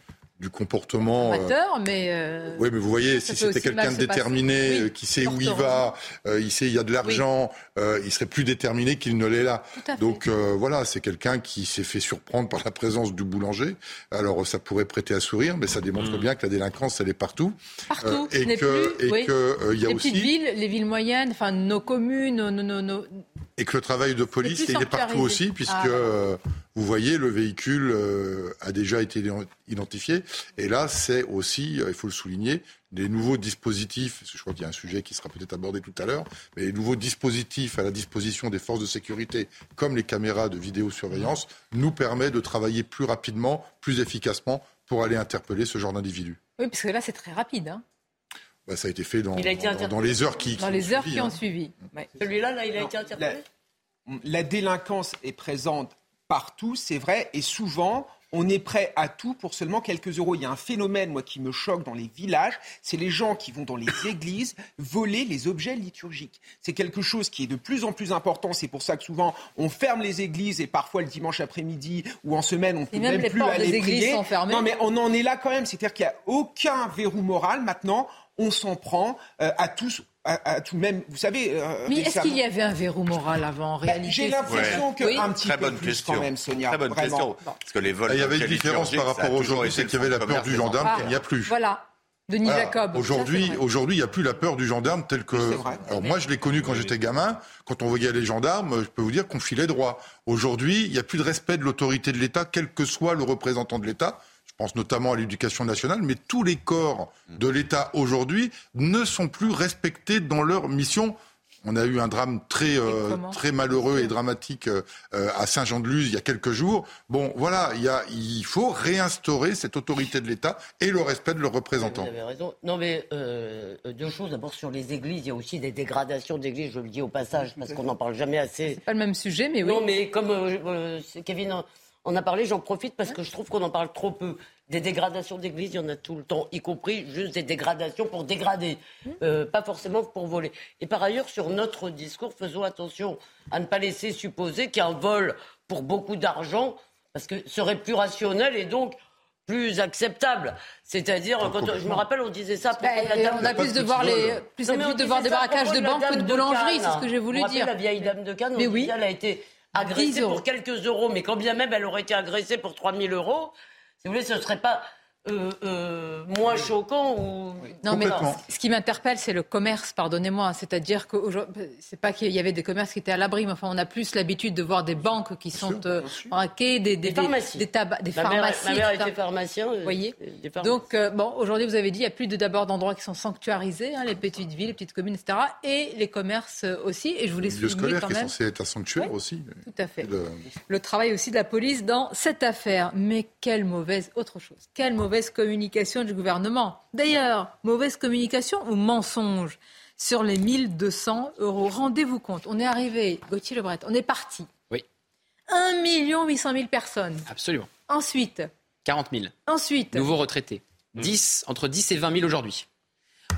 du comportement. Euh, Amateur, mais. Euh, oui, mais vous voyez, si c'était quelqu'un de déterminé, euh, qui sait où il va, il sait il y a de l'argent, il serait plus déterminé qu'il ne l'est là. Donc voilà, c'est quelqu'un qui s'est fait surprendre par la présence du boulanger. Alors ça pourrait prêter à sourire, mais ça démontre mm. bien que la délinquance, elle est partout. Partout. et que, et que il y a les aussi. petites villes, les villes moyennes, enfin nos communes, nos, nos, nos, et que le travail de police, il est partout aussi, puisque ah. Vous voyez, le véhicule euh, a déjà été identifié. Et là, c'est aussi, euh, il faut le souligner, des nouveaux dispositifs, je crois qu'il y a un sujet qui sera peut-être abordé tout à l'heure, mais les nouveaux dispositifs à la disposition des forces de sécurité, comme les caméras de vidéosurveillance, nous permettent de travailler plus rapidement, plus efficacement pour aller interpeller ce genre d'individus. Oui, parce que là, c'est très rapide. Hein. Bah, ça a été fait dans, dans, les heures qui, dans les heures qui ont suivi. Hein. Celui-là, là, il a été interpellé? La, délinquance est présente partout, c'est vrai, et souvent, on est prêt à tout pour seulement quelques euros. Il y a un phénomène, moi, qui me choque dans les villages, c'est les gens qui vont dans les églises voler les objets liturgiques. C'est quelque chose qui est de plus en plus important. C'est pour ça que souvent, on ferme les églises et parfois le dimanche après-midi ou en semaine, on ne peut même, plus aller prier. Non, mais on en est là quand même. C'est-à-dire qu'il n'y a aucun verrou moral maintenant on s'en prend euh, à tous. À, tout même, vous savez. Euh, mais est-ce qu'il y avait un verrou moral avant en bah, réalité J'ai l'impression qu'un petit Très peu bonne plus question. quand même, Sonia. Très bonne question. Parce que les vols. Il y avait une différence par rapport aujourd'hui, c'est qu'il y avait la peur du gendarme qu'il n'y a plus. Voilà. Denis Jacob. Aujourd'hui, aujourd'hui, il n'y a plus la peur du gendarme tel que. Alors moi, je l'ai connu quand j'étais gamin. Quand on voyait les gendarmes, je peux vous dire qu'on filait droit. Aujourd'hui, il n'y a plus de respect de l'autorité de l'État, quel que soit le représentant de l'État pense notamment à l'éducation nationale, mais tous les corps de l'État aujourd'hui ne sont plus respectés dans leur mission On a eu un drame très, euh, très malheureux et dramatique euh, à Saint-Jean-de-Luz il y a quelques jours. Bon, voilà, il, y a, il faut réinstaurer cette autorité de l'État et le respect de leurs représentants. Vous avez raison. Non, mais euh, deux choses. D'abord, sur les églises, il y a aussi des dégradations d'églises, je le dis au passage, parce qu'on n'en parle jamais assez. C'est pas le même sujet, mais oui. Non, mais comme Kevin en a parlé, j'en profite parce que je trouve qu'on en parle trop peu. Des dégradations d'églises, il y en a tout le temps, y compris juste des dégradations pour dégrader, mmh. euh, pas forcément pour voler. Et par ailleurs, sur notre discours, faisons attention à ne pas laisser supposer qu'un vol pour beaucoup d'argent, parce que serait plus rationnel et donc plus acceptable. C'est-à-dire, quand je me rappelle, on disait ça. Bah, on a plus de voir les, plus de voir des barracages de banque que de boulangerie, c'est ce que j'ai voulu dire. La vieille dame de Cannes, mais oui. elle a été agressée pour quelques euros, mais quand bien même elle aurait été agressée pour 3000 euros, si vous voulez, ce ne serait pas euh, euh, moins choquant ou non mais ce qui m'interpelle c'est le commerce pardonnez-moi c'est-à-dire que c'est pas qu'il y avait des commerces qui étaient à l'abri mais enfin on a plus l'habitude de voir des banques qui sont euh, braquées des, des, des, pharmacies. des, pharmacies ma mère était pharmacien vous voyez. donc bon aujourd'hui vous avez dit il y a plus de d'abord d'endroits qui sont sanctuarisés hein, les petites villes les petites communes etc et les commerces aussi. Et je voulais souligner le scolaire quand qui même est censé être un sanctuaire aussi. tout à fait. Le... travail aussi de la police dans cette affaire. Mais quelle mauvaise autre chose. Quelle mauvaise communication du gouvernement. D'ailleurs, mauvaise communication ou mensonge sur les 1200 euros. Rendez-vous compte, on est arrivé, Gauthier Lebret, on est parti. Oui. 1 800 000 personnes. Absolument. Ensuite. 40 000. Ensuite. Nouveaux retraités. 10, entre 10 et 20 000 aujourd'hui.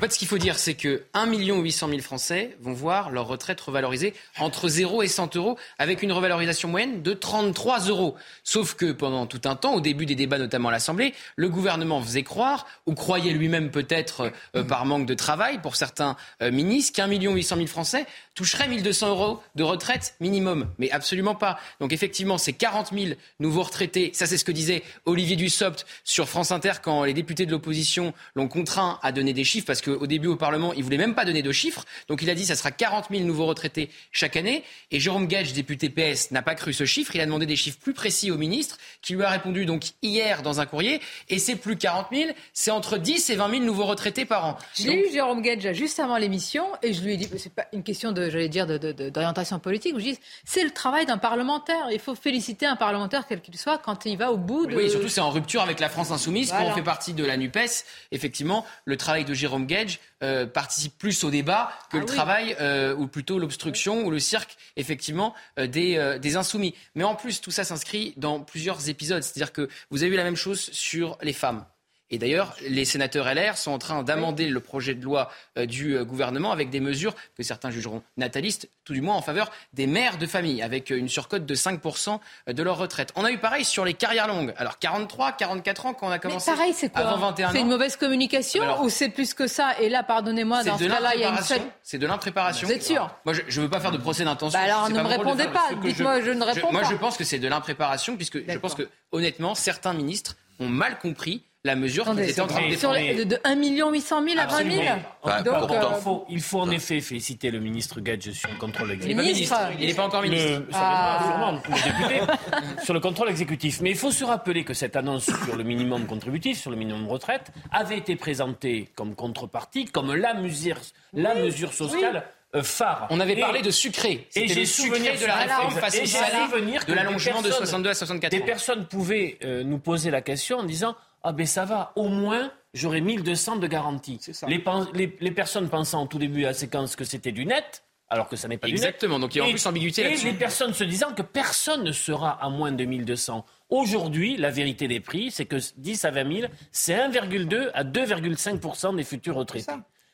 En fait, ce qu'il faut dire, c'est que 1 800 000 Français vont voir leur retraite revalorisée entre 0 et 100 euros, avec une revalorisation moyenne de 33 euros. Sauf que pendant tout un temps, au début des débats, notamment à l'Assemblée, le gouvernement faisait croire, ou croyait lui-même peut-être euh, par manque de travail pour certains euh, ministres, qu'un million 800 000 Français toucheraient 1200 euros de retraite minimum. Mais absolument pas. Donc effectivement, c'est 40 000 nouveaux retraités. Ça, c'est ce que disait Olivier Dussopt sur France Inter quand les députés de l'opposition l'ont contraint à donner des chiffres parce que au début au Parlement, il voulait même pas donner de chiffres. Donc il a dit que ça sera 40 000 nouveaux retraités chaque année. Et Jérôme Gage, député PS, n'a pas cru ce chiffre. Il a demandé des chiffres plus précis au ministre, qui lui a répondu donc hier dans un courrier. Et c'est plus 40 000, c'est entre 10 et 20 000 nouveaux retraités par an. J'ai eu Jérôme Gage juste avant l'émission et je lui ai dit, c'est pas une question de, j'allais dire, d'orientation politique. Je dis, c'est le travail d'un parlementaire. Il faut féliciter un parlementaire, quel qu'il soit, quand il va au bout de. Oui, surtout c'est en rupture avec la France insoumise. Quand on fait partie de la Nupes, effectivement, le travail de Jérôme Gage euh, participe plus au débat que ah le travail, euh, ou plutôt l'obstruction ou le cirque, effectivement, euh, des, des, insoumis. Mais en plus, tout ça s'inscrit dans plusieurs épisodes. C'est-à-dire que vous avez eu la même chose sur les femmes. Et d'ailleurs, les sénateurs LR sont en train d'amender le projet de loi euh, du euh, gouvernement avec des mesures que certains jugeront natalistes, tout du moins en faveur des mères de famille, avec euh, une surcote de 5% de leur retraite. On a eu pareil sur les carrières longues. Alors 43, 44 ans quand on a commencé? Mais pareil, c'est quoi? Avant 21 C'est une mauvaise communication ou c'est plus que ça? Et là, pardonnez-moi, dans ce cas-là, il y a une C'est de l'impréparation. Vous êtes sûr? Moi, je ne veux pas faire de procès d'intention. Bah alors, ne me répondez pas. Dites-moi, je, ne réponds pas. Moi, je pense que c'est de l'impréparation, puisque je pense que, honnêtement, certains ministres ont mal compris la mesure qui était en train de défendre. De 1 800 000 à 20 000 Donc, euh, il, faut, il, faut, en effet féliciter le ministre Gage sur le contrôle exécutif. Il n'est pas, encore ministre. ah. député, sur le contrôle exécutif. Mais il faut se rappeler que cette annonce sur le minimum contributif, sur le minimum retraite, avait été présentée comme contrepartie, comme la mesure, la mesure sociale. Phare. On avait parlé de sucré. Et j'ai souvenir de la réforme façon salée de l'allongement de 62 à 64 ans. Des personnes pouvaient euh, nous poser la question en disant ah ben ça va, au moins j'aurai 1200 de garantie. Les, les, les, personnes pensant au tout début à la séquence que c'était du net, alors que ça n'est pas du net. Exactement, donc il y a en plus ambiguïté là-dessus. Et les personnes se disant que personne ne sera à moins de 1200. Aujourd'hui, la vérité des prix, c'est que 10 à 20 000, c'est 1,2 à 2,5 des futurs retraités.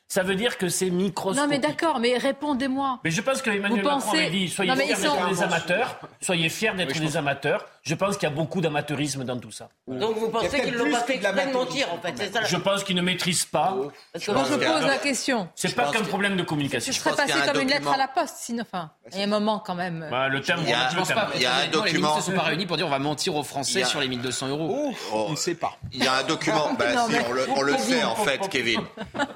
Ça veut dire que c'est microscopique. Non mais d'accord, mais répondez-moi. Mais je pense que Emmanuel Macron a dit soyez fiers d'être des amateurs, soyez fiers d'être des amateurs. Je pense qu'il y a beaucoup d'amateurisme dans tout ça. Donc vous pensez qu'ils l'ont pas fait exprès de mentir en fait, ça Je pense qu'ils ne maîtrisent pas. Parce que moi je pose la question. C'est pas qu'un problème de communication. Ce serait passé comme une lettre à la poste, sinon enfin. Il y a un moment quand même. Bah, le terme. Il y a, je pense pas. Il y a un document. Les ministres ne sont pas réunis pour dire on va mentir aux Français sur les 1200 euros. On ne sait pas. Il y a un document. Bah, on le sait en fait, Kevin.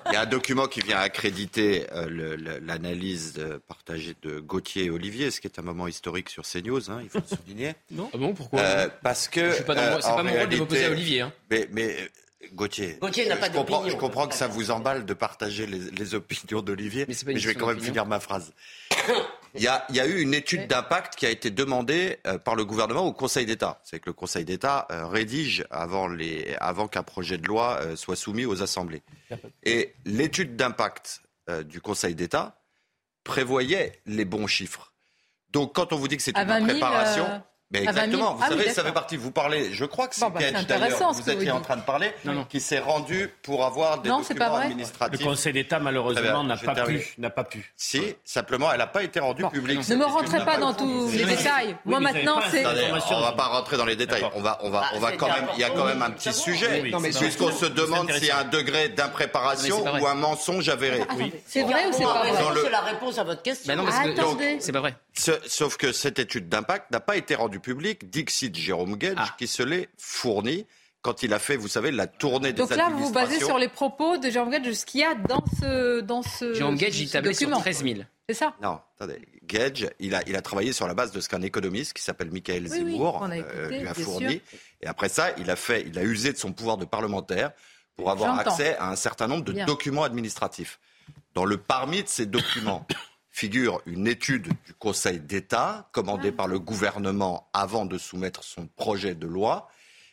Il y a un document qui vient accréditer euh, l'analyse partagée de Gauthier et Olivier, ce qui est un moment historique sur CNews. Hein, il faut le souligner. Non. Ah bon pourquoi? Euh, Parce que. C'est pas, euh, pas mon rôle de m'opposer à Olivier. Hein. Mais, mais Gauthier, Gauthier n'a pas je comprends, je comprends que ça vous emballe de partager les, les opinions d'Olivier, Mais je vais quand même finir ma phrase. Il y, a, y a eu une étude d'impact qui a été demandée euh, par le gouvernement au Conseil d'État. C'est que le Conseil d'État euh, rédige avant, les, avant qu'un projet de loi euh, soit soumis aux assemblées. Et l'étude d'impact euh, du Conseil d'État prévoyait les bons chiffres. Donc quand on vous dit que c'est une 20 000, préparation... euh, Mais à 20 000. exactement, vous Ah oui, savez, ça fait partie. Vous parlez, je crois que c'est Bon, bah, d'ailleurs, ce vous que vous étiez en train de parler, qui s'est rendu pour avoir des Non, c'est pas documents vrai. administratifs. Le Conseil d'État, malheureusement, n'a pas pu. N'a pas pu. Si, simplement, elle n'a pas été rendue publique. Ne me rentrez pas dans tous les détails. Moi maintenant, c'est. On va pas rentrer dans les détails. On va, on va, on va Ah, quand même. Il y a quand même un petit sujet, puisqu'on se demande s'il y a un degré d'impréparation Non, mais c'est pas ou un mensonge avéré. C'est vrai ou c'est pas vrai? C'est la réponse à votre question. C'est pas vrai. Sauf que cette étude d'impact n'a pas été rendue publique. Dixit Jérôme Gage, Ah. qui se l'est fourni quand il a fait, vous savez, la tournée des Donc là, vous vous basez sur les propos de Jérôme Gage de ce qu'il y a dans ce, dans ce, Jérôme Gage, il tablait sur document. 13 000. C'est ça Non, attendez. Gage, il a, il a travaillé sur la base de ce qu'un économiste qui s'appelle Michael Oui, Zemmour euh, lui a fourni. sûr. Et après ça, il a fait, il a usé de son pouvoir de parlementaire pour avoir accès à un certain nombre de Bien. documents administratifs. Dans le parmi de ces documents figure une étude du Conseil d'État commandée par le gouvernement avant de soumettre son projet de loi.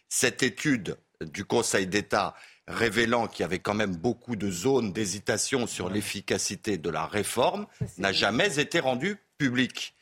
Cette étude du Conseil d'État révélant qu'il y avait quand même beaucoup de zones d'hésitation sur l'efficacité de la réforme n'a jamais été rendue publique.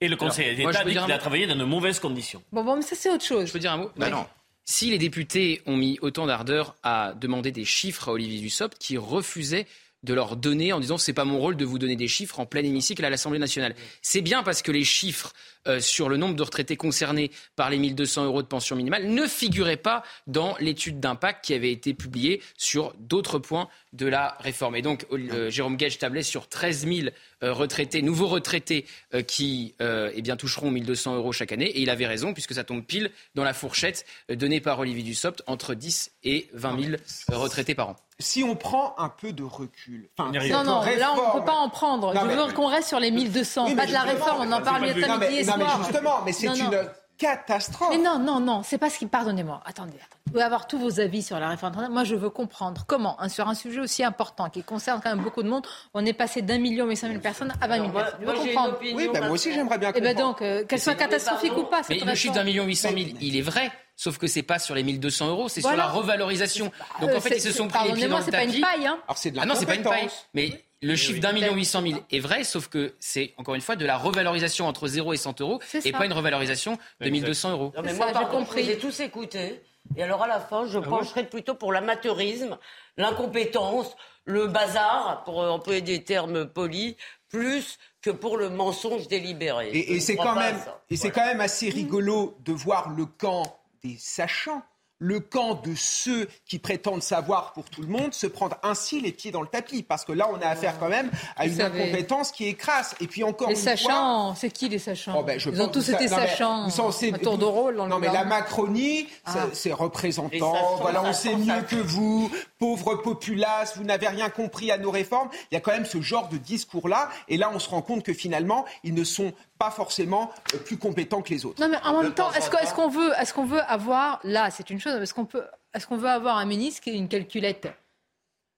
Et le Conseil d'État dit qu'il a travaillé dans de mauvaises conditions. Bon, bon, mais ça, c'est autre chose. Je peux dire un mot Ben non. Si les députés ont mis autant d'ardeur à demander des chiffres à Olivier Dussopt, qui refusait de leur donner en disant c'est pas mon rôle de vous donner des chiffres en plein hémicycle à l'Assemblée nationale. C'est bien parce que les chiffres euh, sur le nombre de retraités concernés par les 1200 euros de pension minimale ne figuraient pas dans l'étude d'impact qui avait été publiée sur d'autres points de la réforme. Et donc euh, Jérôme Gage tablait sur 13 000 euh, retraités, nouveaux retraités euh, qui euh, eh bien, toucheront 1200 euros chaque année. Et il avait raison puisque ça tombe pile dans la fourchette donnée par Olivier Dussopt entre 10 et 20 000 euh, retraités par an. Si on prend un peu de recul, enfin, Non, non, cette là, on ne réforme- peut pas en prendre. Non, Je mais- veux qu'on reste sur les 1200, Oui, pas mais de la réforme. On en parle c'est pas mieux Non, mais, et mais justement, mais c'est une catastrophe. Mais non, non, non, c'est pas ce qui. Pardonnez-moi, attendez, attendez. Vous pouvez avoir tous vos avis sur la réforme. Moi, je veux comprendre comment, hein, sur un sujet aussi important qui concerne quand même beaucoup de monde, on est passé d'un million huit cent mille personnes à 20 000 Moi- personnes. Je moi, veux comprendre. Oui, ben moi aussi j'aimerais bien Et ben comprendre. donc, euh, qu'elle soit catastrophique ou pas, Mais cette le chiffre d'un million huit cent mille, il est vrai. Sauf que c'est pas sur les 1200 euros, c'est Voilà. sur la revalorisation. Donc Euh, en fait, ils se sont pris les pieds dans le c'est pas une tapis. paille, hein. Alors c'est de la Ah non, c'est pas une paille. Mais le chiffre d'un million huit cent mille est vrai, sauf que c'est encore une fois de la revalorisation entre 0 et 100 euros et ça. pas une revalorisation de 1200 euros. Non, mais moi, ça, par j'ai contre, tous écoutés. Et alors, à la fin, Ah je pencherai plutôt pour l'amateurisme, l'incompétence, le bazar, pour euh, employer des termes polis, plus que pour le mensonge délibéré. C'est quand même, et c'est quand même assez rigolo de voir le camp des sachants, le camp de ceux qui prétendent savoir pour tout le monde, se prendre ainsi les pieds dans le tapis, parce que là, on a affaire quand même à Vous une savez. incompétence qui est crasse. Et puis encore Les une fois, sachants, c'est qui les sachants Oh, ben, Ils ont pense tous que ça- été non, mais sachants. censez- Un tour de rôle dans le Non, mais la. Macronie, Ah. c'est- représentant. sachants, Voilà, on sait mieux que vous, pauvre populace, vous n'avez rien compris à nos réformes. Il y a quand même ce genre de discours-là. Et là, on se rend compte que finalement, ils ne sont pas forcément euh, plus compétents que les autres. Non, mais en même temps, qu'on veut, est-ce qu'on veut avoir, là, c'est une chose, est-ce qu'on peut, est-ce qu'on veut avoir un ministre qui ait une calculette?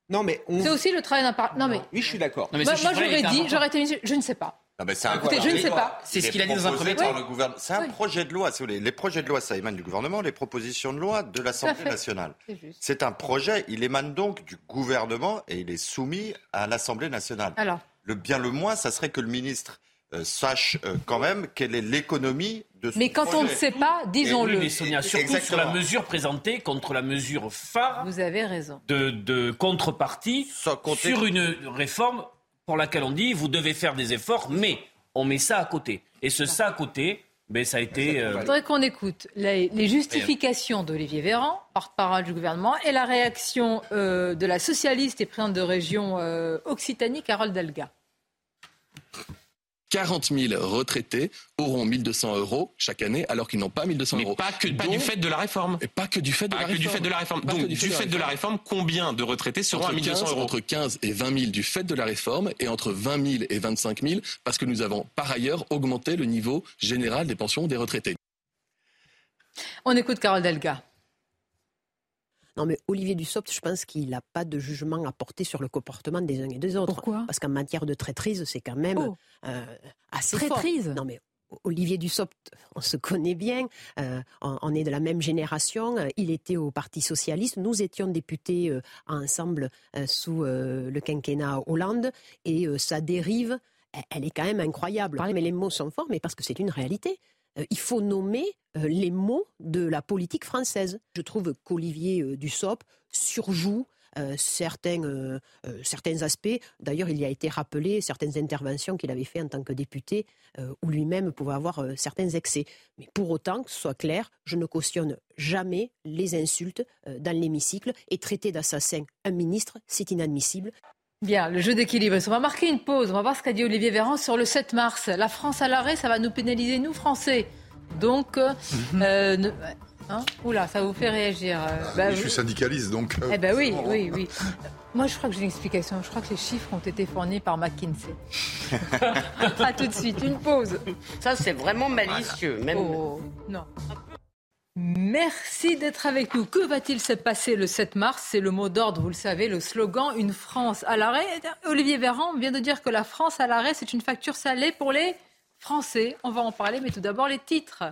Non, mais on... C'est aussi le travail d'un par... Non, mais Oui, je suis d'accord. Non, mais moi, moi, j'aurais est dit, j'aurais été ministre, je ne sais pas. Non, mais c'est un Écoutez, je ne sais pas. C'est ce qui est qu'il a dit dans un premier temps. C'est un Oui. projet de loi, si vous voulez. Les projets de loi, ça émane du gouvernement, les propositions de loi de l'Assemblée nationale. C'est un projet, il émane donc du gouvernement et il est soumis à l'Assemblée nationale. Alors, Le bien le moins, ça serait que le ministre euh, sache euh, quand même quelle est l'économie de ce mais quand on ne sait pas, disons-le. Oui, mais Sonia, surtout sur la mesure présentée contre la mesure phare Vous avez raison. de, de contrepartie Sans compter- sur une réforme pour laquelle on dit vous devez faire des efforts, mais on met ça à côté. Et ce ça à côté, ben, ça a été. euh, Il faudrait qu'on écoute les, les justifications d'Olivier Véran, porte-parole du gouvernement, et la réaction euh, de la socialiste et présidente de région euh, Occitanie, Carole Delga. 40 000 retraités auront 1200 euros chaque année alors qu'ils n'ont pas 1200 Mais euros. pas que pas Donc- du fait de la réforme. Et pas que du fait de Pas la que réforme. du fait de la réforme. Pas que Donc, du fait de la réforme, combien de retraités seront à entre 1200 15, euros entre 15 et 20 000 du fait de la réforme et entre 20 000 et 25 000 parce que nous avons par ailleurs augmenté le niveau général des pensions des retraités. On écoute Carole Delga. Non, mais Olivier Dussopt, je pense qu'il n'a pas de jugement à porter sur le comportement des uns et des autres. Pourquoi? Parce qu'en matière de traîtrise, c'est quand même Oh. euh, assez Traîtrise? Fort. Non, mais Olivier Dussopt, on se connaît bien, euh, on, on est de la même génération. euh, Il était au Parti socialiste, nous étions députés euh, ensemble euh, sous le quinquennat Hollande, et sa dérive, elle, elle est quand même incroyable. Mais les mots sont forts, mais parce que c'est une réalité. Euh, il faut nommer euh, les mots de la politique française. Je trouve qu'Olivier euh, Dussopt surjoue certains, certains aspects. D'ailleurs, il y a été rappelé certaines interventions qu'il avait fait en tant que député, où lui-même pouvait avoir certains excès. Mais pour autant, que ce soit clair, je ne cautionne jamais les insultes dans l'hémicycle et traiter d'assassin un ministre, c'est inadmissible. Bien, le jeu d'équilibre. On va marquer une pause. On va voir ce qu'a dit Olivier Véran sur le 7 mars. La France à l'arrêt, ça va nous pénaliser, nous, Français. Donc, euh, euh, ne- hein Oula, ça vous fait réagir. euh, bah, je suis oui. syndicaliste, donc. euh, Eh ben oui, forcément. oui, oui. Moi, je crois que j'ai une explication. Je crois que les chiffres ont été fournis par McKinsey. à tout de suite, une pause. Ça, c'est vraiment malicieux. Même... Oh, non. Merci d'être avec nous. Que va-t-il se passer le 7 mars? C'est le mot d'ordre, vous le savez, le slogan Une France à l'arrêt. Olivier Véran vient de dire que la France à l'arrêt, c'est une facture salée pour les Français. On va en parler, mais tout d'abord les titres.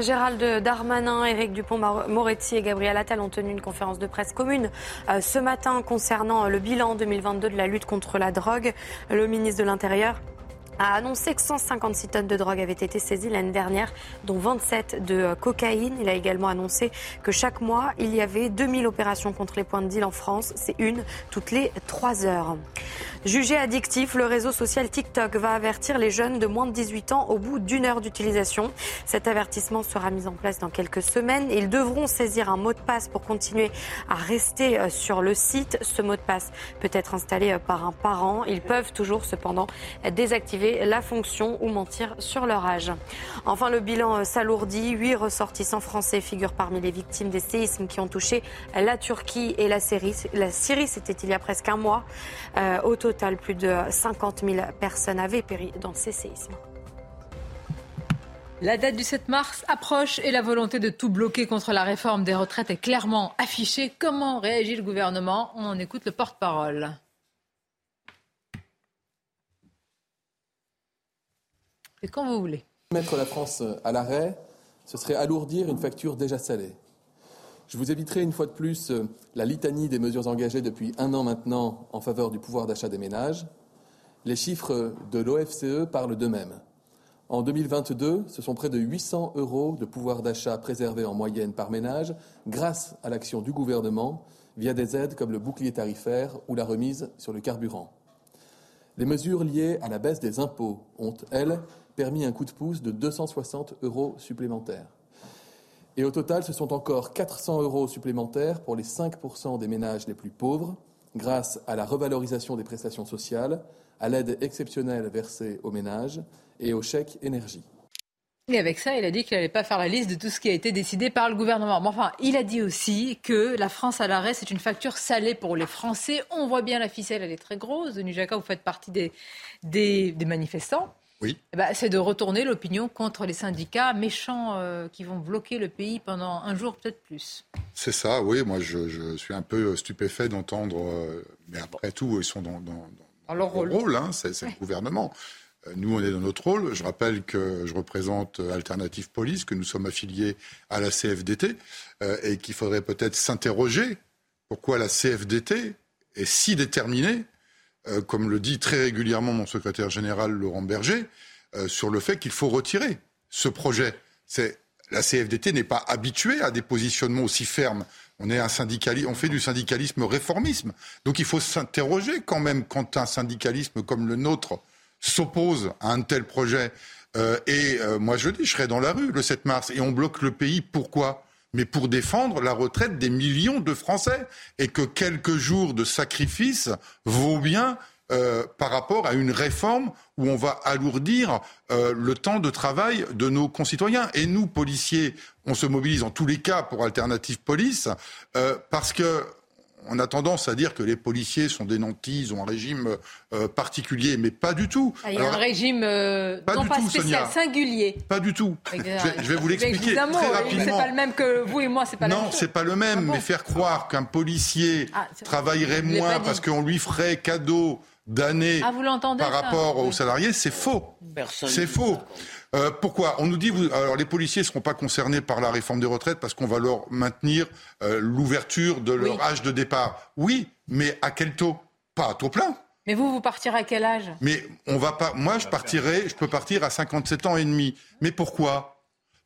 Gérald Darmanin, Éric Dupont-Moretti et Gabriel Attal ont tenu une conférence de presse commune euh, ce matin concernant le bilan 2022 de la lutte contre la drogue. Le ministre de l'Intérieur a annoncé que 156 tonnes de drogue avaient été saisies l'année dernière, dont 27 de euh, cocaïne. Il a également annoncé que chaque mois, il y avait 2000 opérations contre les points de deal en France. C'est une toutes les trois heures. Jugé addictif, le réseau social TikTok va avertir les jeunes de moins de 18 ans au bout d'une heure d'utilisation. Cet avertissement sera mis en place dans quelques semaines. Ils devront saisir un mot de passe pour continuer à rester euh, sur le site. Ce mot de passe peut être installé euh, par un parent. Ils peuvent toujours cependant désactiver la fonction ou mentir sur leur âge. Enfin, le bilan euh, s'alourdit. Huit ressortissants français figurent parmi les victimes des séismes qui ont touché la Turquie et la Syrie. La Syrie, c'était il y a presque un mois. Au plus de 50 000 personnes avaient péri dans ces séismes. La date du 7 mars approche et la volonté de tout bloquer contre la réforme des retraites est clairement affichée. Comment réagit le gouvernement? On en écoute le porte-parole. C'est quand vous voulez. Mettre la France à l'arrêt, ce serait alourdir une facture déjà salée. Je vous éviterai une fois de plus euh, la litanie des mesures engagées depuis un an maintenant en faveur du pouvoir d'achat des ménages. Les chiffres de l'OFCE parlent d'eux-mêmes. En 2022, ce sont près de 800 euros de pouvoir d'achat préservés en moyenne par ménage grâce à l'action du gouvernement via des aides comme le bouclier tarifaire ou la remise sur le carburant. Les mesures liées à la baisse des impôts ont, elles, permis un coup de pouce de 260 euros supplémentaires. Et au total, ce sont encore 400 euros supplémentaires pour les 5% des ménages les plus pauvres, grâce à la revalorisation des prestations sociales, à l'aide exceptionnelle versée aux ménages et au chèque énergie. Et avec ça, il a dit qu'il n'allait pas faire la liste de tout ce qui a été décidé par le gouvernement. Mais enfin, il a dit aussi que la France à l'arrêt, c'est une facture salée pour les Français. On voit bien la ficelle, elle est très grosse. Jacquat, vous faites partie des, des manifestants. Oui. Eh ben, c'est de retourner l'opinion contre les syndicats méchants euh, qui vont bloquer le pays pendant un jour, peut-être plus. C'est ça, oui. Moi, je, je suis un peu stupéfait d'entendre. euh, mais après tout, ils sont dans, dans, dans Dans leur rôle. rôle, hein, c'est le gouvernement. Euh, Nous, on est dans notre rôle. Je rappelle que je représente Alternative Police, que nous sommes affiliés à la CFDT, euh, et qu'il faudrait peut-être s'interroger pourquoi la CFDT est si déterminée, euh, comme le dit très régulièrement mon secrétaire général Laurent Berger, euh, sur le fait qu'il faut retirer ce projet. C'est la CFDT n'est pas habituée à des positionnements aussi fermes. On est un on fait du syndicalisme réformisme. Donc il faut s'interroger quand même quand un syndicalisme comme le nôtre s'oppose à un tel projet. Euh, et moi je dis, je serai dans la rue le 7 mars et on bloque le pays. Pourquoi? Mais pour défendre la retraite des millions de Français et que quelques jours de sacrifice vaut bien euh, par rapport à une réforme où on va alourdir euh, le temps de travail de nos concitoyens. Et nous, policiers, on se mobilise en tous les cas pour Alternative Police euh, parce que on a tendance à dire que les policiers sont des nantis, ils ont un régime euh, particulier, mais pas du tout. Ah, il y a un régime euh, pas non du pas tout, spécial, Sonia. singulier. Pas du tout. Je vais, je vais vous l'expliquer très rapidement. C'est pas le même que vous et moi, c'est pas Non, même chose. c'est pas le même, Ah bon mais faire croire qu'un policier Ah, travaillerait moins parce qu'on lui ferait cadeau d'années Ah, par rapport aux salariés, c'est faux. C'est faux. Euh, pourquoi On nous dit, vous, alors les policiers ne seront pas concernés par la réforme des retraites parce qu'on va leur maintenir euh, l'ouverture de leur Oui. âge de départ. Oui, mais à quel taux? Pas à taux plein. Mais vous, vous partirez à quel âge? Mais on va pas. Moi, je partirais. Je peux partir à 57 ans et demi. Mais pourquoi?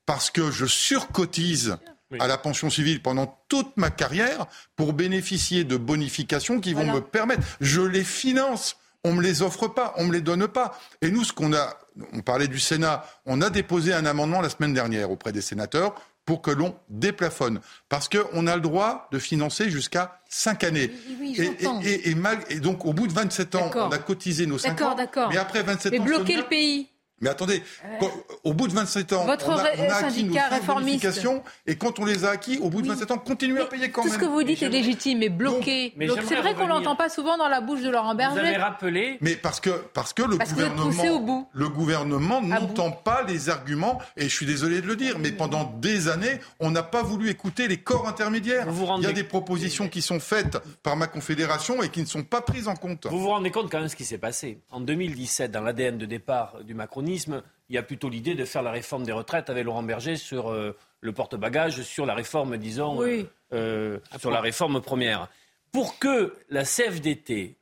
Parce que je surcotise à la pension civile pendant toute ma carrière pour bénéficier de bonifications qui vont Voilà. me permettre. Je les finance. On me les offre pas, on me les donne pas. Et nous, ce qu'on a, on parlait du Sénat, on a déposé un amendement la semaine dernière auprès des sénateurs pour que l'on déplafonne. Parce qu'on a le droit de financer jusqu'à 5 années. oui, et, j'entends. et- et- et mal- et donc, au bout de 27 ans, on a cotisé nos 5 D'accord, ans. d'accord. Mais après 27 Mais ans, bloquer Sonia- le pays. Mais attendez, quand- au bout de 27 ans, Votre on a, on a acquis nos réformiste. et quand on les a acquis, au bout de 27 ans, continuez à payer quand Tout même. ce que vous dites est légitime, mais bloqué. Donc c'est vrai qu'on l'entend pas souvent dans la bouche de Laurent Vous avez Berger. rappelé Mais parce que, parce que le Parce que poussé au gouvernement, bout. le gouvernement n'entend pas les arguments, et je suis désolé de le dire, mais pendant des années, on n'a pas voulu écouter les corps intermédiaires. Il y a des propositions qui sont faites par ma confédération et qui ne sont pas prises en compte. Vous vous rendez compte quand même ce qui s'est passé En 2017, dans l'ADN de départ du macronisme, il y a plutôt l'idée de faire la réforme des retraites avec Laurent Berger sur euh, le porte-bagages, sur la réforme, disons, Oui. euh, sur la réforme première. Pour que la CFDT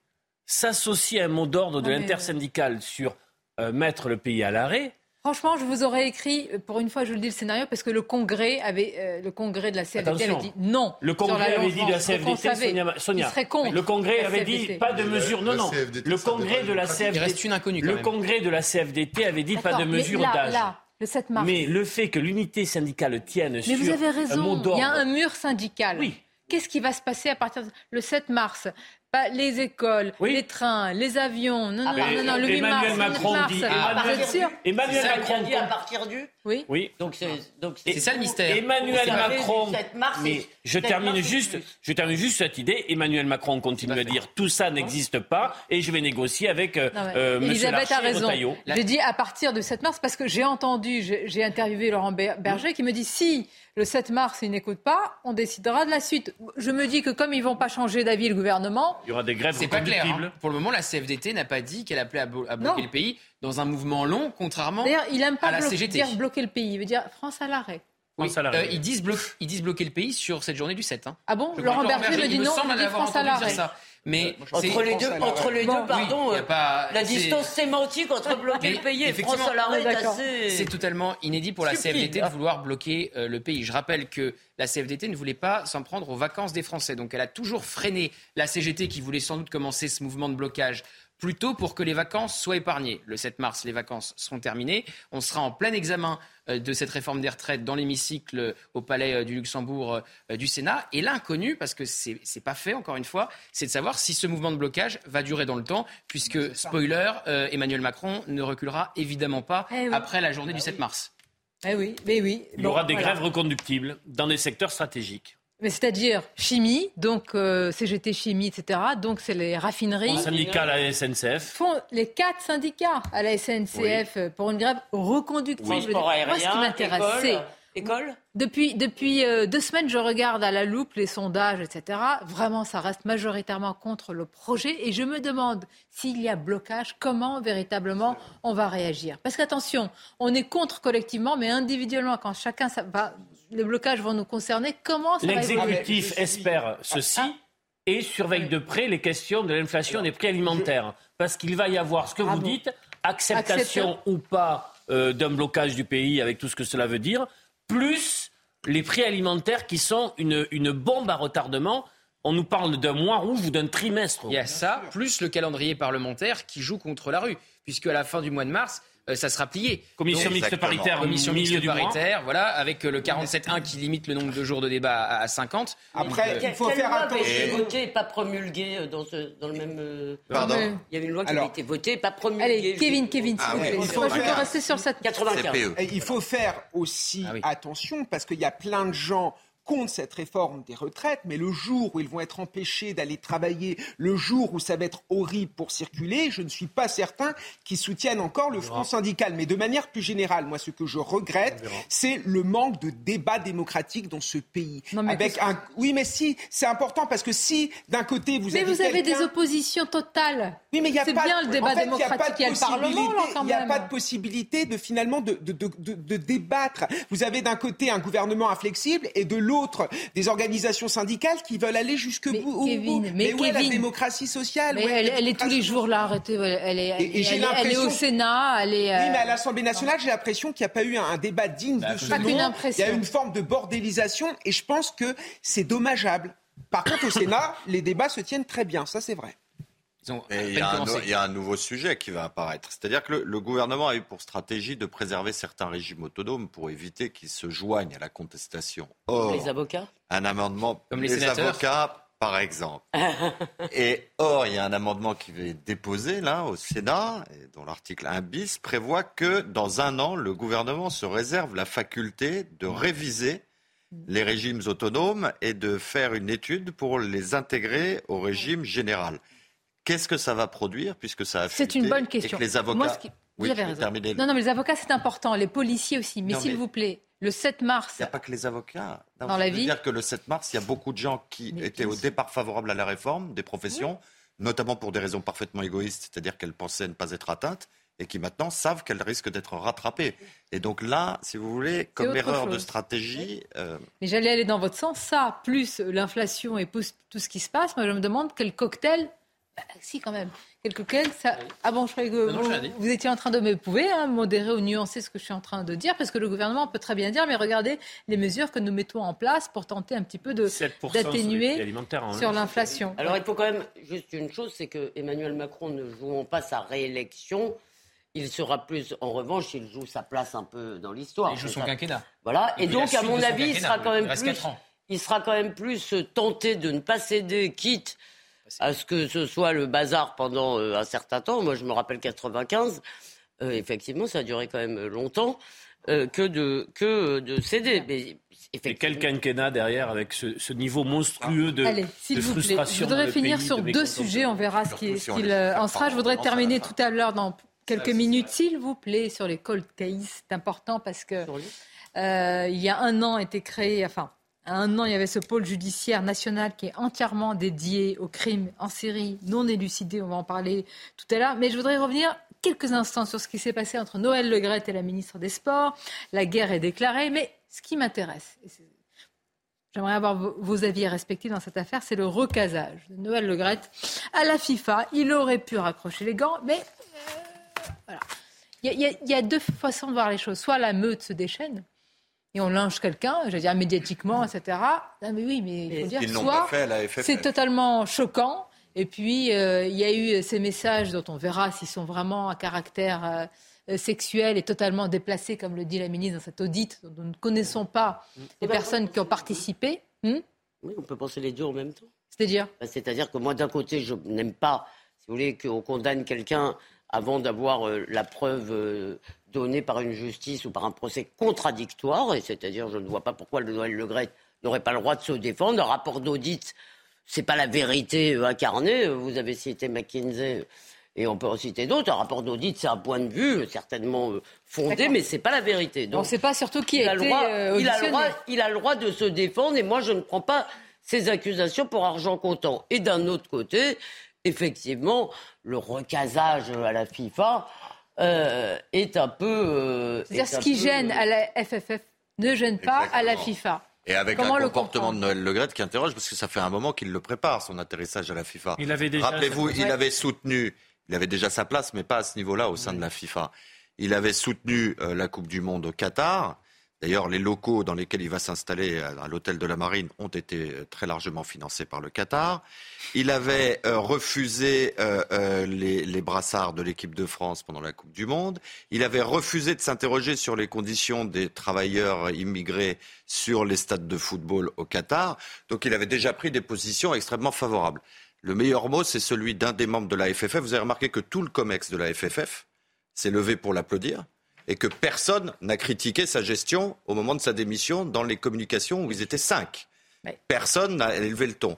s'associe à un mot d'ordre de Non, mais- l'intersyndical sur euh, mettre le pays à l'arrêt, Franchement, je vous aurais écrit, euh, pour une fois, je vous le dis le scénario, parce que le Congrès avait, euh, le Congrès de la CFDT Attention. avait dit non. Le Congrès avait dit de la CFDT, Sonia, Sonia, il serait contre le Congrès la avait dit pas de mesures. Non, non. Le Congrès de la CFDT. Il reste une inconnue, quand Le. Congrès de la CFDT avait dit pas de là, d'âge. le 7 mars. Mais le fait que l'unité syndicale tienne Mais sur vous avez un mot raison, il y a un mur syndical. Oui. Qu'est-ce qui va se passer à partir de le 7 mars? Les écoles, les trains, les avions. Non, non, Mais non, non, le 8 mars. Emmanuel le 8 Macron mars, dit- euh, Emmanuel- vous sûr Emmanuel C'est ça Macron. dit à partir du. Oui. Oui. Donc c'est donc C'est ça le mystère. Emmanuel Macron. du 7 mars, mais je 7 termine juste, je termine juste cette idée. Emmanuel Macron continue à dire tout ça n'existe pas et je vais négocier avec euh, euh, Elisabeth a raison. J'ai dit à partir de 7 mars parce que j'ai entendu, j'ai interviewé Laurent Ber- Berger qui me dit si le 7 mars il n'écoute pas, on décidera de la suite. Je me dis que comme ils vont pas changer d'avis le gouvernement, Il y aura des grèves C'est pas clair. hein. Pour le moment, la CFDT n'a pas dit qu'elle appelait à, blo- à bloquer Non. le pays dans un mouvement long, contrairement d'ailleurs il aime à pas la blo- CGT. dire bloquer le pays, il veut dire France à l'arrêt. Oui, France à l'arrêt. euh, ils, disent blo- ils disent bloquer le pays sur cette journée du 7. hein. Ah bon? Je Laurent Berger me dit il non, semble il dit avoir France à entendu dire l'arrêt. Mais Entre c'est- les deux, entre les deux, pardon, oui, euh, pas- la c'est- distance sémantique entre bloquer Mais le pays et France à l'arrêt est assez. C'est totalement inédit pour la Stupide. CFDT de vouloir bloquer euh, le pays. Je rappelle que la CFDT ne voulait pas s'en prendre aux vacances des Français. Donc elle a toujours freiné la CGT qui voulait sans doute commencer ce mouvement de blocage plus tôt pour que les vacances soient épargnées. Le 7 mars, les vacances seront terminées. On sera en plein examen euh, de cette réforme des retraites dans l'hémicycle euh, au Palais euh, du Luxembourg du Sénat. Et l'inconnu, parce que c'est c'est pas fait encore une fois, c'est de savoir si ce mouvement de blocage va durer dans le temps, puisque, spoiler, euh, Emmanuel Macron ne reculera évidemment pas Eh oui. après la journée du 7 mars. Eh oui, mais oui. Il y aura des voilà. grèves reconductibles dans des secteurs stratégiques. Mais c'est-à-dire chimie, donc euh, CGT chimie, etc. Donc c'est les raffineries. Le syndicat à la SNCF. font les quatre syndicats à la SNCF euh, pour une grève dire, Transport Moi, ce qui m'intéresse, c'est école. depuis, depuis euh, deux semaines, je regarde à la loupe les sondages, etc. Vraiment, ça reste majoritairement contre le projet. Et je me demande s'il y a blocage, comment véritablement on va réagir. Parce qu'attention, on est contre collectivement, mais individuellement, quand chacun va, les blocages vont nous concerner. Comment ça va évoluer L'exécutif espère ceci et surveille de près les questions de l'inflation des prix alimentaires. Parce qu'il va y avoir, ce que vous dites, acceptation ou pas euh, d'un blocage du pays avec tout ce que cela veut dire, plus les prix alimentaires qui sont une, une bombe à retardement. On nous parle d'un mois rouge ou d'un trimestre. Il y a ça, plus le calendrier parlementaire qui joue contre la rue, puisque à la fin du mois de mars, ça sera plié. Commission mixte Exactement. paritaire, Commission mixte paritaire, voilà, avec euh, le 47.1 qui limite le nombre de jours de débat à, à 50. Après, Donc, il faut faire loi avait été attention. votée et pas promulguée euh, dans, ce, dans le même. euh, Pardon. Il y avait une loi qui Alors- avait été votée et pas promulguée. Allez, Kevin, Kevin, s'il Ah vous oui, plaît. il faut Moi, je veux rester sur cette 95. CPE. Et il faut faire aussi Ah oui. attention parce qu'il y a plein de gens contre cette réforme des retraites, mais le jour où ils vont être empêchés d'aller travailler, le jour où ça va être horrible pour circuler, je ne suis pas certain qu'ils soutiennent encore le front syndical. Mais de manière plus générale, moi, ce que je regrette, c'est le manque de débat démocratique dans ce pays. mais Avec un... Oui, mais si, c'est important parce que si d'un côté vous mais avez vous avez des oppositions totales. oui, mais il y a C'est pas bien le débat en fait, il démocratique. a n'y a pas de possibilité de finalement de, de, de, de- de débattre. Vous avez d'un côté un gouvernement inflexible et de l'autre des organisations syndicales qui veulent aller jusque bout. Kevin, bout. mais où est la démocratie sociale Mais elle, est tous les jours là, arrêtez. Elle est, elle, Et- elle est- elle est au Sénat, elle est. Oui, mais à euh, l'Assemblée nationale, j'ai l'impression qu'il n'y a pas eu un, un débat digne de ce nom. Il y a une forme de bordélisation et je pense que c'est dommageable. Par contre, au Sénat, les débats se tiennent très bien, ça c'est vrai. Et il y, a un, il y a un nouveau sujet qui va apparaître. C'est-à-dire que le, le gouvernement a eu pour stratégie de préserver certains régimes autonomes pour éviter qu'ils se joignent à la contestation. Or, Les avocats un amendement, Comme les sénateurs avocats, par exemple. Et or, il y a un amendement qui est déposé là au Sénat, et dont l'article 1 bis prévoit que dans un an, le gouvernement se réserve la faculté de réviser les régimes autonomes et de faire une étude pour les intégrer au régime général. Qu'est-ce que ça va produire puisque ça a C'est une bonne et que question. les avocats... Moi, qui- Vous Oui, avez raison. Non, non, mais les avocats, c'est important. Les policiers aussi. Mais s'il mais- vous plaît, le 7 mars. Il n'y a pas que les avocats. Non, Dans la vie. dire que le 7 mars, il y a beaucoup de gens qui étaient au départ favorables à la réforme des professions, notamment pour des raisons parfaitement égoïstes, c'est-à-dire qu'elles pensaient ne pas être atteintes, et qui maintenant savent qu'elles risquent d'être rattrapées. Et donc là, si vous voulez, comme erreur de stratégie, euh, Mais j'allais aller dans votre sens. Ça, plus l'inflation et plus tout ce qui se passe, moi je me demande quel cocktail. Bah, si, quand même. Quel cocktail ça... Ah bon, je croyais que Non, vous, étiez en train de me vous pouvez hein, modérer ou nuancer ce que je suis en train de dire, parce que le gouvernement peut très bien dire, mais regardez les mesures que nous mettons en place pour tenter un petit peu de 7% sur les prix d'atténuer hein. sur l'inflation. Alors il faut quand même juste une chose, c'est que Emmanuel Macron ne jouant pas sa réélection, il sera plus, en revanche, il joue sa place un peu dans l'histoire. Il joue son ça. quinquennat. Voilà. Et la donc, à mon avis, il sera quand même plus, il sera quand même plus tenté de ne pas céder, quitte à ce que ce soit le bazar pendant euh, un certain temps. Moi, je me rappelle 95. euh, effectivement, ça a duré quand même longtemps. euh, que de que de céder. Mais Et quel quinquennat derrière avec ce, ce niveau monstrueux de, Allez, s'il de vous plaît. Je voudrais finir pays, sur de deux sujets. On verra ce si qu'il fait en sera. Je voudrais terminer tout à l'heure dans quelques minutes, s'il vous plaît, sur les cold cases. C'est important parce que euh, il y a un an a été créé, enfin. Un an, il y avait ce pôle judiciaire national qui est entièrement dédié aux crimes en série non élucidés. On va en parler tout à l'heure. Mais je voudrais revenir quelques instants sur ce qui s'est passé entre Noël Legrette et la ministre des Sports. La guerre est déclarée. Mais ce qui m'intéresse, J'aimerais avoir vos- avis respectifs dans cette affaire. C'est le recasage de Noël Legrette à la FIFA. Il aurait pu raccrocher les gants, mais euh, voilà. Il y a deux façons de voir les choses. Soit la meute se déchaîne et on linge quelqu'un, je veux dire médiatiquement, etc. Non, mais oui, mais il faut dire soit c'est totalement choquant. Et puis, euh, il y a eu ces messages dont on verra s'ils sont vraiment à caractère euh, euh, sexuel et totalement déplacés, comme le dit la ministre dans cet audit, dont nous ne connaissons pas les personnes qui ont participé. Hmm Oui, on peut penser les deux en même temps. C'est-à-dire Bah, C'est-à-dire que moi, d'un côté, je n'aime pas, si vous voulez, qu'on condamne quelqu'un avant d'avoir euh, la preuve donnée par une justice ou par un procès contradictoire. Et c'est-à-dire, je ne vois pas pourquoi le Noël Le Gret n'aurait pas le droit de se défendre. Un rapport d'audit, c'est pas la vérité euh, incarnée. Vous avez cité McKinsey. Et on peut en citer d'autres. Un rapport d'audit, c'est un point de vue euh, certainement euh, fondé, mais c'est pas la vérité. On ne sait pas surtout qui il a été droit, il, a le droit, il a le droit de se défendre et moi je ne prends pas ces accusations pour argent comptant. Et d'un autre côté, effectivement, le recasage à la FIFA euh, est un peu. euh, C'est-à-dire est ce qui peu, gêne euh, à la FFF ne gêne pas à la FIFA. Et avec Comment un le comportement de Noël Legrette qui interroge, parce que ça fait un moment qu'il le prépare, son atterrissage à la FIFA. Il avait déjà- Rappelez-vous, il avait soutenu, il avait déjà sa place, mais pas à ce niveau-là au sein de la FIFA. Il avait soutenu euh, la Coupe du Monde au Qatar. D'ailleurs, les locaux dans lesquels il va s'installer à, l'hôtel de la Marine ont été euh, très largement financés par le Qatar. Il avait euh, refusé euh, les, les brassards de l'équipe de France pendant la Coupe du Monde. Il avait refusé de s'interroger sur les conditions des travailleurs immigrés sur les stades de football au Qatar. Donc il avait déjà pris des positions extrêmement favorables. Le meilleur mot, c'est celui d'un des membres de la FFF. Vous avez remarqué que tout le COMEX de la FFF s'est levé pour l'applaudir. Et que personne n'a critiqué sa gestion au moment de sa démission dans les communications où ils étaient cinq. Personne n'a élevé le ton.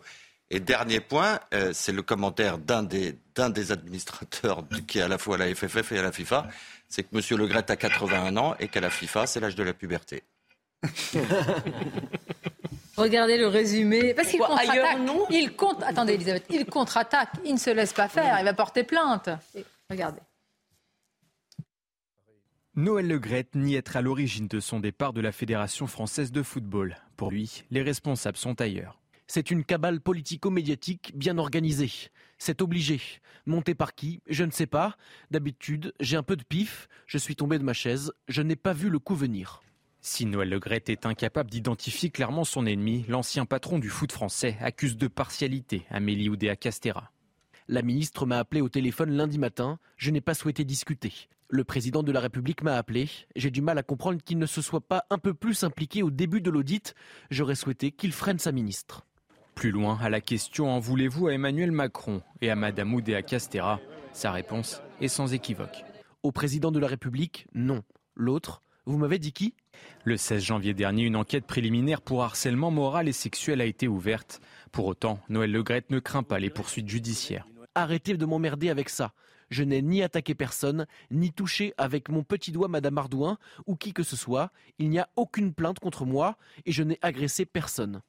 Et dernier point, euh, c'est le commentaire d'un des, des administrateurs qui est à la fois à la FFF et à la FIFA, c'est que M. Le Gret a 81 ans et qu'à la FIFA, c'est l'âge de la puberté. Regardez le résumé. Parce qu'il contre-attaque. Il compte. Attendez, Elisabeth. Il contre-attaque. Il ne se laisse pas faire. Il va porter plainte. regardez. Noël Legrette nie être à l'origine de son départ de la Fédération française de football. Pour lui, les responsables sont ailleurs. C'est une cabale politico-médiatique bien organisée. C'est obligé. Monté par qui? Je ne sais pas. D'habitude, j'ai un peu de pif. Je suis tombé de ma chaise. Je n'ai pas vu le coup venir. Si Noël Legrette est incapable d'identifier clairement son ennemi, l'ancien patron du foot français accuse de partialité Amélie Oudéa Castera. La ministre m'a appelé au téléphone lundi matin. Je n'ai pas souhaité discuter. Le président de la République m'a appelé. J'ai du mal à comprendre qu'il ne se soit pas un peu plus impliqué au début de l'audit. J'aurais souhaité qu'il freine sa ministre. Plus loin, à la question En voulez-vous à Emmanuel Macron et à Madame Oudéa Castera Sa réponse est sans équivoque. Au président de la République, non. L'autre, vous m'avez dit qui? Le 16 janvier dernier, une enquête préliminaire pour harcèlement moral et sexuel a été ouverte. Pour autant, Noël Legrette ne craint pas les poursuites judiciaires. Arrêtez de m'emmerder avec ça. Je n'ai ni attaqué personne, ni touché avec mon petit doigt Madame Ardouin ou qui que ce soit. Il n'y a aucune plainte contre moi et je n'ai agressé personne.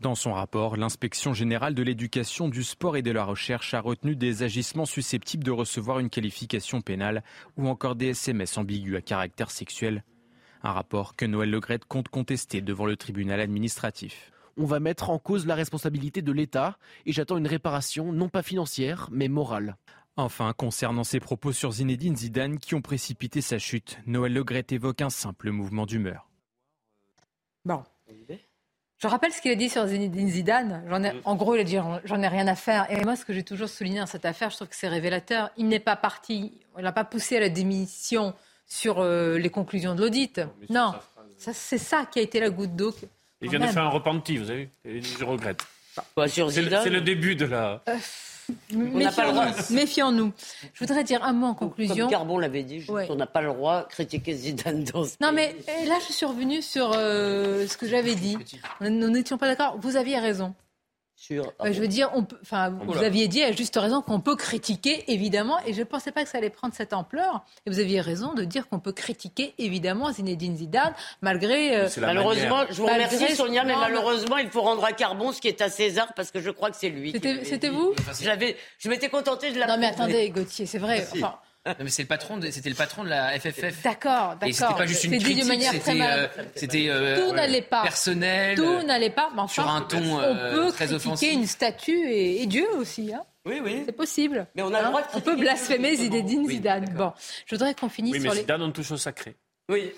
Dans son rapport, l'inspection générale de l'éducation, du sport et de la recherche a retenu des agissements susceptibles de recevoir une qualification pénale ou encore des SMS ambigus à caractère sexuel un rapport que Noël Legrette compte contester devant le tribunal administratif. On va mettre en cause la responsabilité de l'État et j'attends une réparation non pas financière mais morale. Enfin, concernant ses propos sur Zinedine Zidane qui ont précipité sa chute, Noël Legrette évoque un simple mouvement d'humeur. Bon. Je rappelle ce qu'il a dit sur Zinedine Zidane. en gros, il a dit j'en ai rien à faire. Et moi, ce que j'ai toujours souligné dans cette affaire, je trouve que c'est révélateur. Il n'est pas parti, il n'a pas poussé à la démission sur euh, les conclusions de l'audit. Non, c'est ça qui a été la goutte d'eau. Il vient de faire un repenti, vous avez vu Je regrette. c'est le, début de la. Euh, méfions-nous. Je voudrais dire un mot en conclusion. Comme Carbon l'avait dit, on n'a pas le droit de critiquer Zidane dans ce Non, mais là, je suis revenue sur euh, ce que j'avais dit. Nous n'étions pas d'accord. Vous aviez raison. Euh, je veux dire, on peut, enfin, vous aviez dit à juste raison qu'on peut critiquer, évidemment, et je ne pensais pas que ça allait prendre cette ampleur. Et vous aviez raison de dire qu'on peut critiquer, évidemment, Zinedine Zidane, malgré. Euh, malheureusement, je vous remercie, Sonia, mais malheureusement, il faut rendre à Carbon ce qui est à César, parce que je crois que c'est lui. C'était vous? J'avais, Je m'étais contentée de la. Non, mais attendez, Gauthier, c'est vrai. Enfin, non, mais c'est le patron, c'était le patron de la FFF. D'accord, d'accord. Et c'était pas juste une critique, c'était euh, tout n'allait pas. personnel. Tout n'allait pas. Mais enfin, sur un ton on peut très critiquer une statue et, Dieu aussi. Hein. Oui, oui. C'est possible. Mais on a le hein. droit de On peut blasphémer Zinedine Zidane. Bon, je voudrais qu'on finisse oui, mais sur Zidane, on touche au sacré. Oui.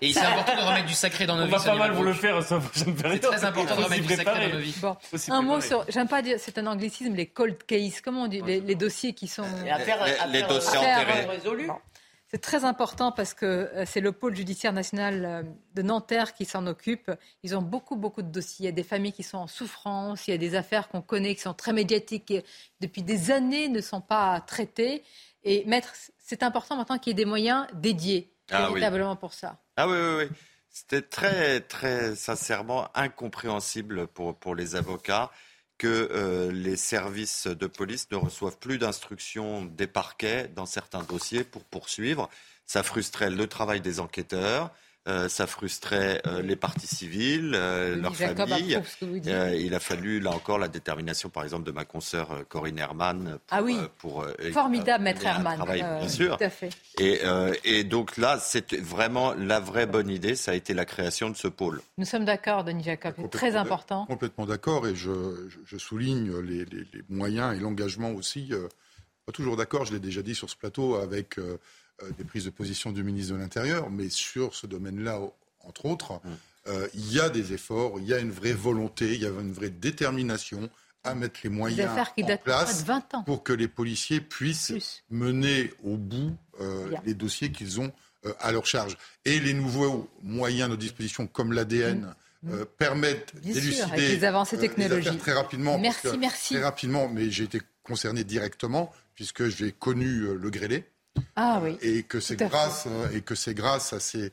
Et c'est important de remettre du sacré dans nos vies. On va pas mal vous le faire, ça. C'est très important de remettre du sacré dans nos vies. Bon. Un mot sur, j'aime pas dire, c'est un anglicisme, les cold cases. Comment on dit les, dossiers qui sont. Les, affaires, les, dossiers enterrés. C'est très important parce que euh, c'est le pôle judiciaire national euh, de Nanterre qui s'en occupe. Ils ont beaucoup, beaucoup de dossiers. Il y a des familles qui sont en souffrance, il y a des affaires qu'on connaît qui sont très médiatiques, qui depuis des années ne sont pas traitées. Et mettre, c'est important maintenant qu'il y ait des moyens dédiés ah, véritablement pour ça. Ah oui, oui, oui. C'était très, très sincèrement incompréhensible pour, pour les avocats que euh, les services de police ne reçoivent plus d'instructions des parquets dans certains dossiers pour poursuivre. Ça frustrait le travail des enquêteurs. Euh, ça frustrait euh, les parties civiles, euh, leurs familles. il a fallu, là encore, la détermination, par exemple, de ma consoeur Corinne Herman. Pour, ah oui, pour, formidable, maître Herman. Travail, bien sûr. Tout à fait. Et, et donc là, c'est vraiment la vraie bonne idée, ça a été la création de ce pôle. Nous sommes d'accord, Denis Jacob, c'est très important. Complètement d'accord, et je, je souligne les, les, les, moyens et l'engagement aussi. pas toujours d'accord, je l'ai déjà dit sur ce plateau, avec euh, des prises de position du ministre de l'Intérieur, mais sur ce domaine-là, entre autres, mm. euh, il y a des efforts, il y a une vraie volonté, il y a une vraie détermination à mettre les moyens en place pour que les policiers puissent mener au bout euh, les dossiers qu'ils ont à leur charge. Et les nouveaux moyens de disposition, comme l'ADN, mm. permettent d'élucider les avancées technologiques très rapidement. Merci, merci. Très rapidement, mais j'ai été concerné directement puisque j'ai connu le grêlé. Ah oui. Et que c'est grâce, et que c'est grâce à ces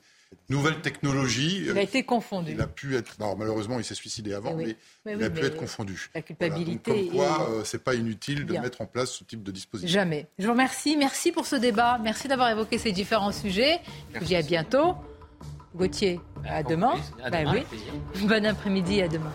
nouvelles technologies. Il a été confondu. Il a pu être. malheureusement, il s'est suicidé avant, mais, il a pu être confondu. La culpabilité. donc, comme quoi, euh, c'est pas inutile de mettre en place ce type de dispositif. Jamais. Je vous remercie. Merci pour ce débat. Merci d'avoir évoqué ces différents sujets. Je vous dis à bientôt. Gauthier, à demain. À demain bah, oui. Bon après-midi, à demain.